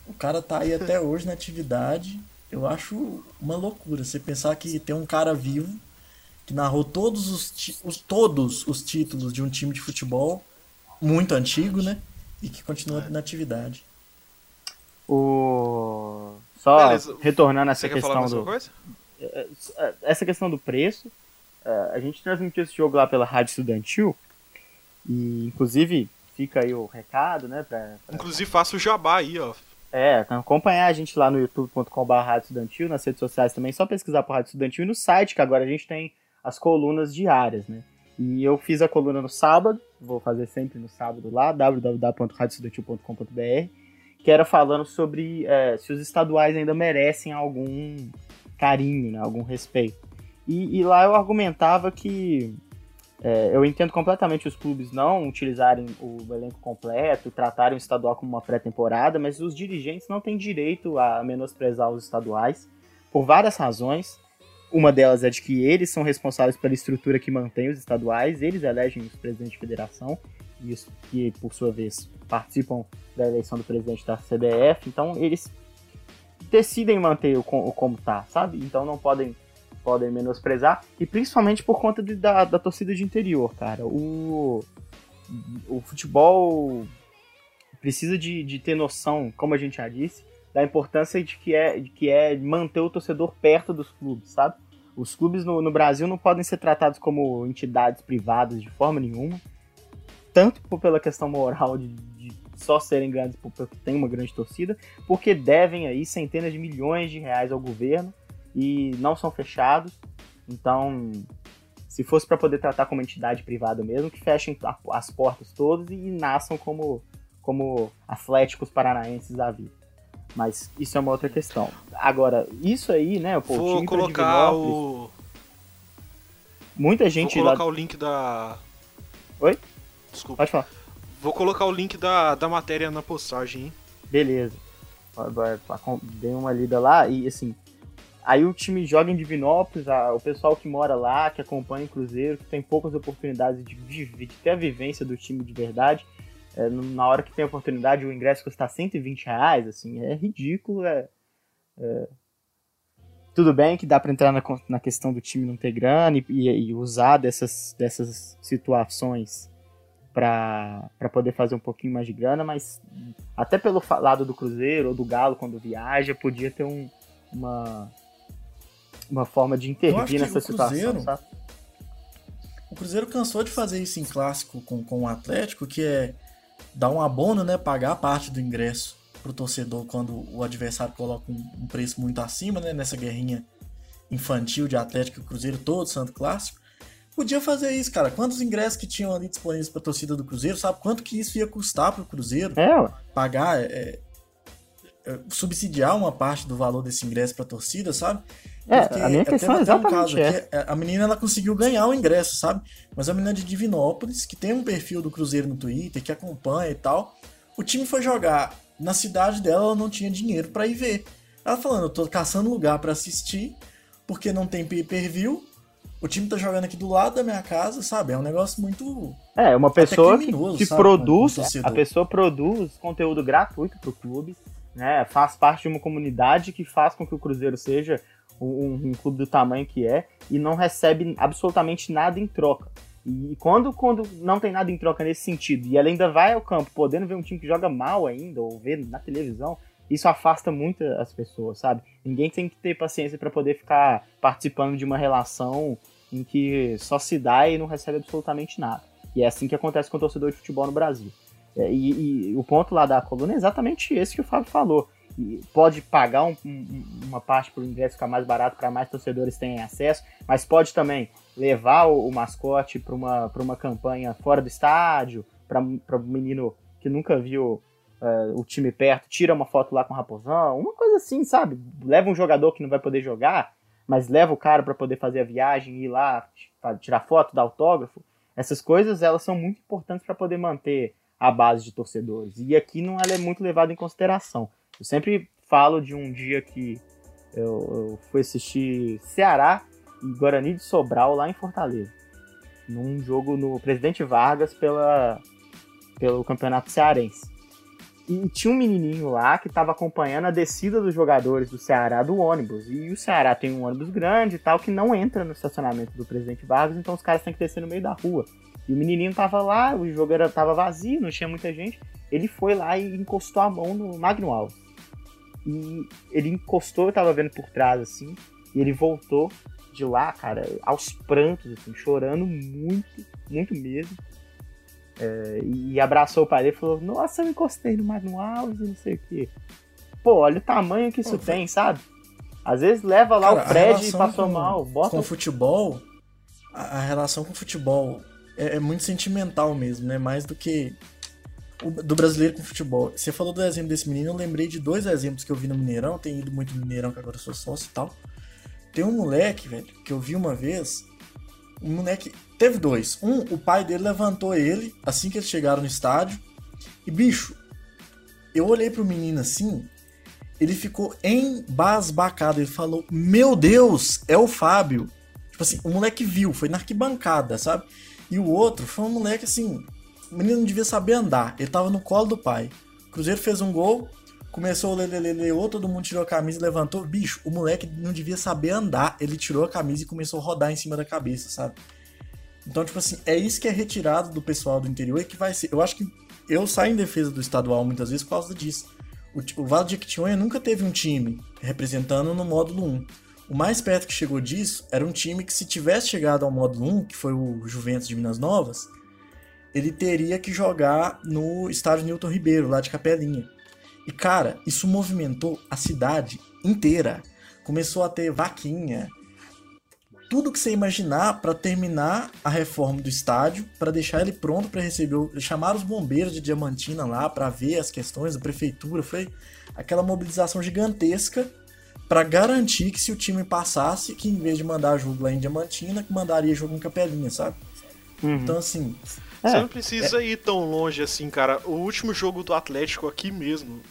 O cara tá aí até hoje na atividade. Eu acho uma loucura você pensar que tem um cara vivo que narrou todos os, os- todos os títulos de um time de futebol muito antigo, né? E que continua na atividade. O... Só Beleza. retornando a essa Você quer falar questão do. uma coisa? essa questão do preço, a gente transmitiu esse jogo lá pela Rádio Estudantil, e inclusive fica aí o recado, né, pra, pra- Inclusive, faça o jabá aí, ó. é, acompanhar a gente lá no youtube.com.br Rádio Estudantil, nas redes sociais também, só pesquisar por Rádio Estudantil e no site, que agora a gente tem as colunas diárias, né. E eu fiz a coluna no sábado, vou fazer sempre no sábado lá, www.radioestudantil.com.br, que era falando sobre eh, se os estaduais ainda merecem algum carinho, né, algum respeito. E, e lá eu argumentava que é, eu entendo completamente os clubes não utilizarem o elenco completo, tratarem o estadual como uma pré-temporada, mas os dirigentes não têm direito a menosprezar os estaduais por várias razões. Uma delas é de que eles são responsáveis pela estrutura que mantém os estaduais, eles elegem os presidentes de federação, e isso que por sua vez participam da eleição do presidente da CBF, então eles decidem manter o, o como tá, sabe? Então não podem podem menosprezar e principalmente por conta de- da, da torcida de interior, cara. O o futebol precisa de, de ter noção, como a gente já disse, da importância de que é de que é manter o torcedor perto dos clubes, sabe? Os clubes no, no Brasil não podem ser tratados como entidades privadas de forma nenhuma, tanto pela questão moral de, de só serem grandes por- porque tem uma grande torcida, porque devem aí centenas de milhões de reais ao governo e não são fechados. Então, se fosse para poder tratar como entidade privada mesmo, que fechem as portas todas e, nasçam como, como atléticos paranaenses da vida. Mas isso é uma outra questão. Agora, isso aí, né, pô, o Vou colocar o. muita gente Vou lá... colocar o link da. Oi? Desculpa. Pode falar. Vou colocar o link da, da matéria na postagem, hein? Beleza. Acom- Dei uma lida lá e assim. Aí o time joga em Divinópolis, a- o pessoal que mora lá, que acompanha o Cruzeiro, que tem poucas oportunidades de, viver- de ter a vivência do time de verdade. É, na hora que tem oportunidade, o ingresso custa 120 reais, assim, é ridículo. É, é- Tudo bem que dá pra entrar na, na questão do time não ter grana e, e- e usar dessas, dessas situações para poder fazer um pouquinho mais de grana, mas até pelo lado do Cruzeiro ou do Galo quando viaja, podia ter um, uma, uma forma de intervir nessa situação, Cruzeiro- sabe? O Cruzeiro cansou de fazer isso em clássico com, com o Atlético, que é dar um abono, né? Pagar parte do ingresso pro torcedor quando o adversário coloca um, um preço muito acima, né? Nessa guerrinha infantil de Atlético e Cruzeiro, todo santo clássico. Podia fazer isso, cara. Quantos ingressos que tinham ali disponíveis pra torcida do Cruzeiro? Sabe quanto que isso ia custar pro Cruzeiro? É, pagar, é, é, subsidiar uma parte do valor desse ingresso para a torcida, sabe? É, Porque a minha questão é um exatamente aqui, é, A menina ela conseguiu ganhar o ingresso, sabe? Mas a menina de Divinópolis, que tem um perfil do Cruzeiro no Twitter, que acompanha e tal, o time foi jogar na cidade dela, ela não tinha dinheiro para ir ver. Ela falando, eu tô caçando lugar para assistir, porque não tem pay-per-view. O time tá jogando aqui do lado da minha casa, sabe? É um negócio muito É, uma pessoa que, que sabe, produz, a pessoa produz conteúdo gratuito pro clube, né? Faz parte de uma comunidade que faz com que o Cruzeiro seja um, um clube do tamanho que é e não recebe absolutamente nada em troca. E quando, quando não tem nada em troca nesse sentido, e ela ainda vai ao campo podendo ver um time que joga mal ainda, ou ver na televisão, isso afasta muito as pessoas, sabe? Ninguém tem que ter paciência para poder ficar participando de uma relação em que só se dá e não recebe absolutamente nada. E é assim que acontece com o torcedor de futebol no Brasil. É, e, e o ponto lá da coluna é exatamente esse que o Fábio falou. Pode pagar um- um- uma parte para o ingresso ficar mais barato para mais torcedores terem acesso, mas pode também levar o, o mascote para uma, uma campanha fora do estádio, para o menino que nunca viu é, o time perto, tira uma foto lá com o Raposão, uma coisa assim, sabe? Leva um jogador que não vai poder jogar, mas leva o cara para poder fazer a viagem ir lá tirar foto, dar autógrafo. Essas coisas elas são muito importantes para poder manter a base de torcedores. E aqui não ela é muito levada em consideração. Eu sempre falo de um dia que eu, eu fui assistir Ceará e Guarani de Sobral lá em Fortaleza. Num jogo no Presidente Vargas pela, pelo Campeonato Cearense. E tinha um menininho lá que estava acompanhando a descida dos jogadores do Ceará do ônibus. E o Ceará tem um ônibus grande e tal que não entra no estacionamento do Presidente Vargas, então os caras têm que descer no meio da rua. E o menininho tava lá, o jogo era, tava vazio, não tinha muita gente. Ele foi lá e encostou a mão no Magno Alves. E ele encostou, eu tava vendo por trás assim, e ele voltou de lá, cara, aos prantos, assim, chorando muito, muito mesmo. É, e abraçou o pai dele e falou: Nossa, eu encostei no Magno Alves e não sei o que. Pô, olha o tamanho que isso Pô, tem, sabe? Às vezes leva lá Cara, o Fred e passou com, mal. Bota... Com o futebol, a, a relação com o futebol é, é, muito sentimental mesmo, né? Mais do que do brasileiro com futebol. Você falou do exemplo desse menino, eu lembrei de dois exemplos que eu vi no Mineirão. Tenho ido muito no Mineirão, que agora eu sou sócio e tal. Tem um moleque, velho, que eu vi uma vez. Um moleque Teve dois. Um, o pai dele levantou ele assim que eles chegaram no estádio. E, bicho, eu olhei pro menino assim, ele ficou embasbacado. Ele falou: Meu Deus, é o Fábio. Tipo assim, o moleque viu, foi na arquibancada, sabe? E o outro foi um moleque assim. O menino não devia saber andar. Ele tava no colo do pai. O Cruzeiro fez um gol, começou o lelelele, todo mundo tirou a camisa e levantou. Bicho, o moleque não devia saber andar. Ele tirou a camisa e começou a rodar em cima da cabeça, sabe? Então, tipo assim, é isso que é retirado do pessoal do interior e que vai ser. Eu acho que eu saio em defesa do estadual muitas vezes por causa disso. O, o Vale de Jequitinhonha nunca teve um time representando no módulo 1. O mais perto que chegou disso era um time que, se tivesse chegado ao módulo 1, que foi o Juventus de Minas Novas, ele teria que jogar no estádio Newton Ribeiro, lá de Capelinha. E cara, isso movimentou a cidade inteira. Começou a ter vaquinha, tudo que você imaginar para terminar a reforma do estádio, para deixar ele pronto para receber, chamar os bombeiros de Diamantina lá para ver as questões da prefeitura, foi aquela mobilização gigantesca para garantir que se o time passasse, que em vez de mandar jogo lá em Diamantina, que mandaria jogo em Capelinha, sabe? Uhum. Então assim, você é, não precisa é... ir tão longe assim, cara. O último jogo do Atlético aqui mesmo,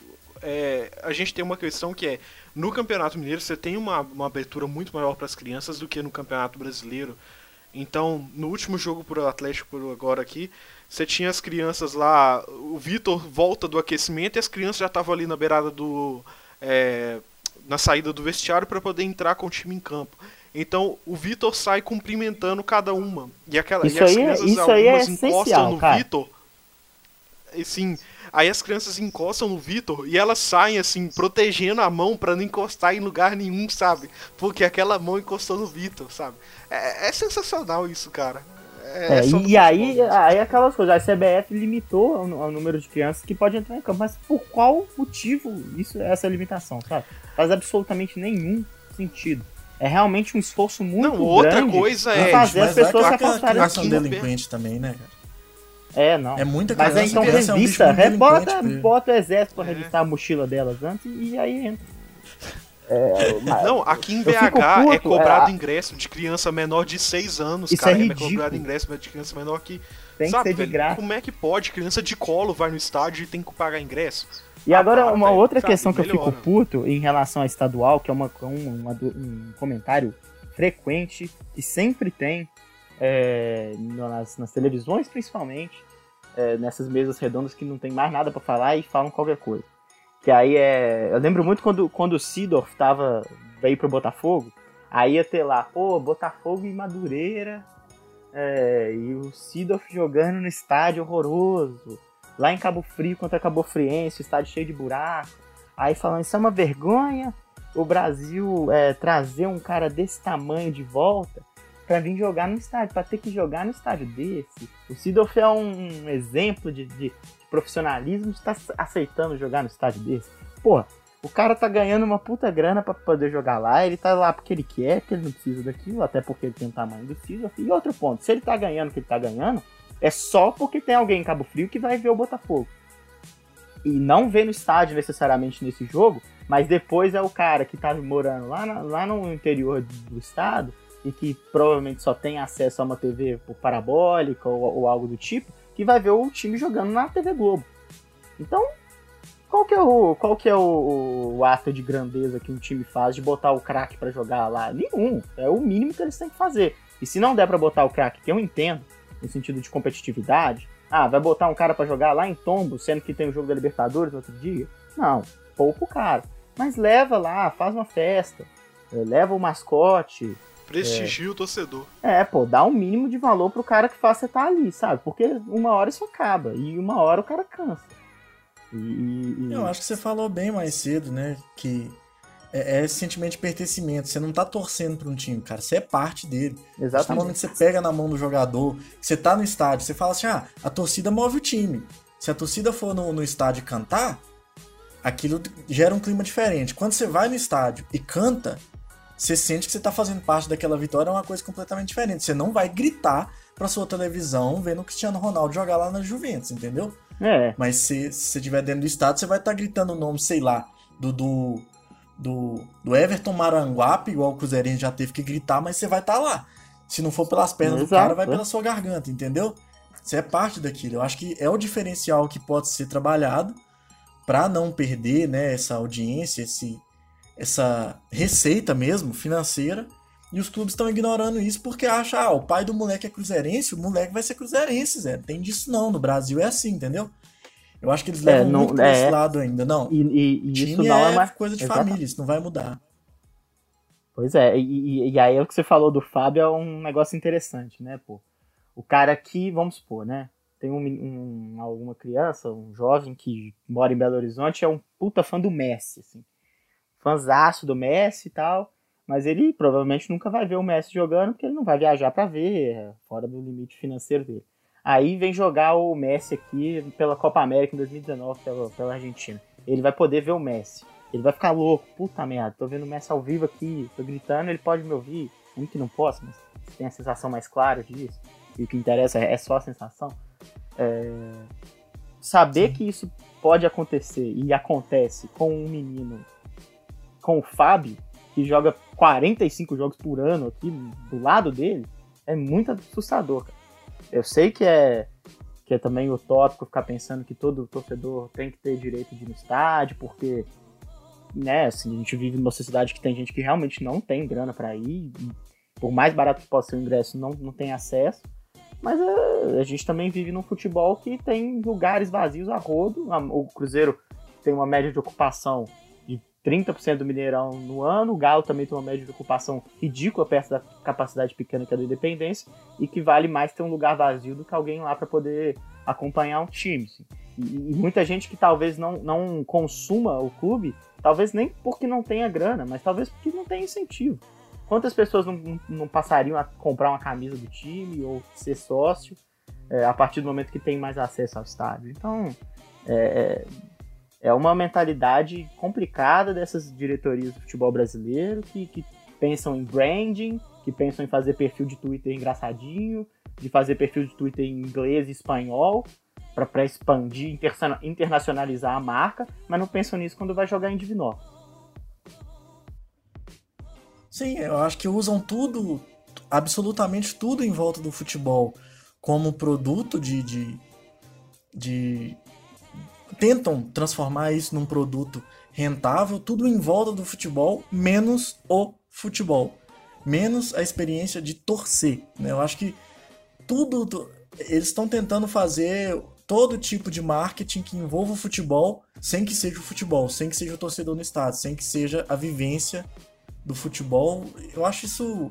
é, a gente tem uma questão que é no Campeonato Mineiro você tem uma, uma abertura muito maior para as crianças do que no Campeonato Brasileiro. Então, no último jogo por Atlético por agora aqui, você tinha as crianças lá, o Vitor volta do aquecimento e as crianças já estavam ali na beirada do é, na saída do vestiário para poder entrar com o time em campo. Então o Vitor sai cumprimentando cada uma. E, aquela, isso e as aí, é- crianças isso aí é encostam no cara. Vitor. Assim, Aí as crianças encostam no Vitor e elas saem assim, protegendo a mão para não encostar em lugar nenhum, sabe? Porque aquela mão encostou no Vitor, sabe? É, é, sensacional isso, cara. É, é, e aí, aí aquelas coisas, a CBF limitou o, o, número de crianças que pode entrar em campo, mas por qual motivo isso essa limitação, sabe? Faz absolutamente nenhum sentido. É realmente um esforço muito não, outra coisa é fazer as pessoas se afastarem. A delinquente também, né, cara? É, não. É muita Mas é então revista, é um bota, bota o exército pra é. revistar a mochila delas antes e aí entra. É, não, aqui em BH é puto, é cobrado é, ingresso de criança menor de 6 anos, isso cara. É, ridículo. é cobrado ingresso de criança menor que. Tem sabe, que ser de graça. Como é que pode? Criança de colo vai no estádio e tem que pagar ingresso. E ah, agora, uma véio, outra sabe, questão que eu fico puto em relação a estadual, que é uma, uma, um comentário frequente que sempre tem é, nas, nas, televisões principalmente, é, nessas mesas redondas que não tem mais nada para falar e falam qualquer coisa. Que aí é. Eu lembro muito quando, quando o Sidorf tava, veio pro Botafogo, aí ia ter lá, pô, Botafogo e Madureira, é, e o Sidorf jogando no estádio horroroso, lá em Cabo Frio contra Cabo Friense, estádio cheio de buraco. Aí falando, isso é uma vergonha, o Brasil é, trazer um cara desse tamanho de volta para vir jogar no estádio, para ter que jogar no estádio desse. O Sidolf é um exemplo de, de, de profissionalismo, está aceitando jogar no estádio desse. Pô, o cara tá ganhando uma puta grana para poder jogar lá, ele tá lá porque ele quer, porque ele não precisa daquilo, até porque ele tem o tamanho do Sidolf. E outro ponto, se ele tá ganhando o que ele tá ganhando, é só porque tem alguém em Cabo Frio que vai ver o Botafogo. E não vê no estádio necessariamente nesse jogo, mas depois é o cara que tá morando lá, na, lá no interior do estado e que provavelmente só tem acesso a uma TV parabólica ou, ou algo do tipo, que vai ver o time jogando na TV Globo. Então, qual que é o, qual que é o, o ato de grandeza que um time faz de botar o craque para jogar lá? Nenhum. É o mínimo que eles têm que fazer. E se não der para botar o craque, que eu entendo, no sentido de competitividade, ah, vai botar um cara para jogar lá em Tombo, sendo que tem o jogo da Libertadores no outro dia? Não, pouco caro. Mas leva lá, faz uma festa, eh, leva o mascote. Prestigia é, o torcedor. É, pô, dá um mínimo de valor pro cara que você estar tá ali, sabe? Porque uma hora isso acaba e uma hora o cara cansa. E, e... Eu acho que você falou bem mais cedo, né? Que é, é sentimento de pertencimento. Você não tá torcendo para um time, cara. Você é parte dele. Exatamente. No momento que você pega na mão do jogador, você tá no estádio, você fala assim: ah, a torcida move o time. Se a torcida for no, no estádio cantar, aquilo gera um clima diferente. Quando você vai no estádio e canta, você sente que você tá fazendo parte daquela vitória, é uma coisa completamente diferente. Você não vai gritar pra sua televisão vendo o Cristiano Ronaldo jogar lá na Juventus, entendeu? É. Mas se, se você estiver dentro do estádio, você vai estar tá gritando o nome, sei lá, do, do do, do Everton Maranguape, igual o Cruzeirense já teve que gritar, mas você vai estar tá lá. Se não for pelas pernas Exato, do cara, vai é. pela sua garganta, entendeu? Você é parte daquilo. Eu acho que é o diferencial que pode ser trabalhado para não perder né, essa audiência, esse, essa receita mesmo financeira. E os clubes estão ignorando isso porque acham, ah, o pai do moleque é cruzeirense, o moleque vai ser cruzeirense, Zé. Tem disso não, no Brasil é assim, entendeu? Eu acho que eles levam é, não, muito pra é, esse lado ainda. Não. E, e, e isso não é, é coisa de Exatamente. família, isso não vai mudar. Pois é, e, e, aí o que você falou do Fábio é um negócio interessante, né, pô? O cara que, vamos supor, né? Tem um, um, alguma criança, um jovem que mora em Belo Horizonte, é um puta fã do Messi, assim. Fãzaço do Messi e tal. Mas ele provavelmente nunca vai ver o Messi jogando, porque ele não vai viajar para ver, é fora do limite financeiro dele. Aí vem jogar o Messi aqui pela Copa América em 2019 pela, pela Argentina. Ele vai poder ver o Messi. Ele vai ficar louco. Puta merda, tô vendo o Messi ao vivo aqui, tô gritando, ele pode me ouvir. Muito que não posso, mas tem a sensação mais clara disso. E o que interessa é só a sensação. É... Saber Sim. que isso pode acontecer e acontece com um menino, com o Fábio, que joga 45 jogos por ano aqui do lado dele, é muito assustador, cara. Eu sei que é que é também utópico ficar pensando que todo torcedor tem que ter direito de ir no estádio, porque né, assim, a gente vive numa sociedade que tem gente que realmente não tem grana para ir, por mais barato que possa ser o ingresso, não, não tem acesso. Mas é, a gente também vive num futebol que tem lugares vazios a rodo. O Cruzeiro tem uma média de ocupação 30% do Mineirão no ano. O Galo também tem uma média de ocupação ridícula perto da capacidade pequena que é do Independência e que vale mais ter um lugar vazio do que alguém lá para poder acompanhar um time. Assim. E, e, muita gente que talvez não, não consuma o clube, talvez nem porque não tenha grana, mas talvez porque não tem incentivo. Quantas pessoas não, não passariam a comprar uma camisa do time ou ser sócio é, a partir do momento que tem mais acesso ao estádio? Então, é, é uma mentalidade complicada dessas diretorias do futebol brasileiro que, que pensam em branding, que pensam em fazer perfil de Twitter engraçadinho, de fazer perfil de Twitter em inglês e espanhol, para expandir, internacionalizar a marca, mas não pensam nisso quando vai jogar em Divinópolis. Sim, eu acho que usam tudo, absolutamente tudo em volta do futebol como produto de, de, de tentam transformar isso num produto rentável, tudo em volta do futebol, menos o futebol, menos a experiência de torcer. Né? Eu acho que tudo. Eles estão tentando fazer todo tipo de marketing que envolva o futebol, sem que seja o futebol, sem que seja o torcedor no estádio, sem que seja a vivência do futebol. Eu acho isso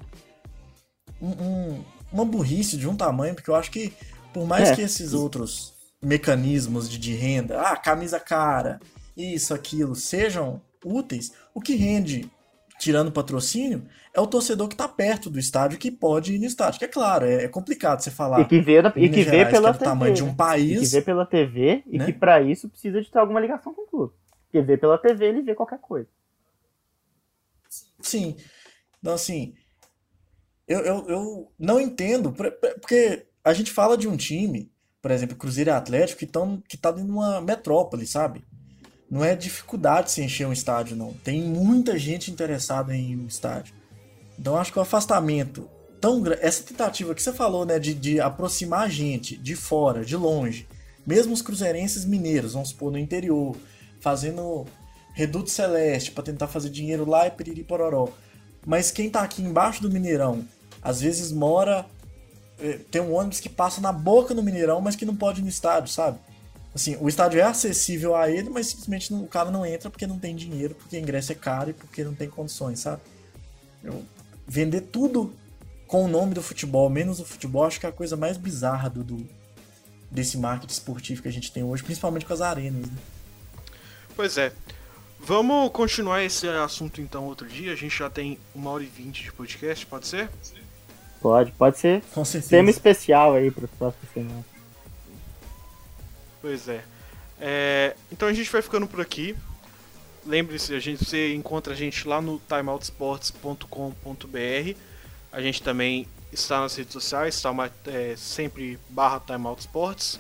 um, um, uma burrice de um tamanho, porque eu acho que por mais é. que esses outros mecanismos de, de renda, ah, camisa cara, isso, aquilo, sejam úteis, o que rende, tirando patrocínio, é o torcedor que está perto do estádio que pode ir no estádio. Que é claro, é, é complicado você falar. E que vê, e que vê pela que é TV. tamanho de um país. E que vê pela TV e né? que para isso precisa de ter alguma ligação com o clube. Porque vê pela TV, ele vê qualquer coisa. Sim. Então, assim, eu, eu, eu não entendo, porque a gente fala de um time por exemplo, Cruzeiro e Atlético, que estão que tá em uma metrópole, sabe? Não é dificuldade se encher um estádio, não. Tem muita gente interessada em no estádio. Então acho que o afastamento tão. Essa tentativa que você falou, né, de, de aproximar a gente de fora, de longe, mesmo os cruzeirenses mineiros, vamos supor, no interior, fazendo reduto celeste para tentar fazer dinheiro lá e piriri pororó. Mas quem tá aqui embaixo do Mineirão, às vezes mora. Eh, Tem um ônibus que passa na boca do Mineirão, mas que não pode ir no estádio, sabe? Assim, o estádio é acessível a ele, mas simplesmente não- o cara não entra porque não tem dinheiro, porque o ingresso é caro e porque não tem condições, sabe? Eu- vender tudo com o nome do futebol, menos o futebol, acho que é a coisa mais bizarra do, do- desse marketing esportivo que a gente tem hoje, principalmente com as arenas. Né? Pois é. Vamos continuar esse assunto então outro dia. A gente já tem uma hora e vinte de podcast, pode ser? Pode, pode ser Com certeza. tema especial aí para os próximos semanas. Pois é. É, Então a gente vai ficando por aqui. Lembre-se, a gente, você encontra a gente lá no timeoutsports.com.br. A gente também está nas redes sociais, está uma- é, sempre barra timeoutsports.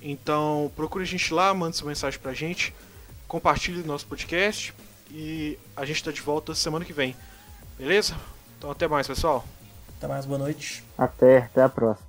Então procure a gente lá, mande sua mensagem pra gente, compartilhe nosso podcast e a gente está de volta semana que vem. Beleza? Então até mais, pessoal. Até mais, boa noite. Até, até a próxima.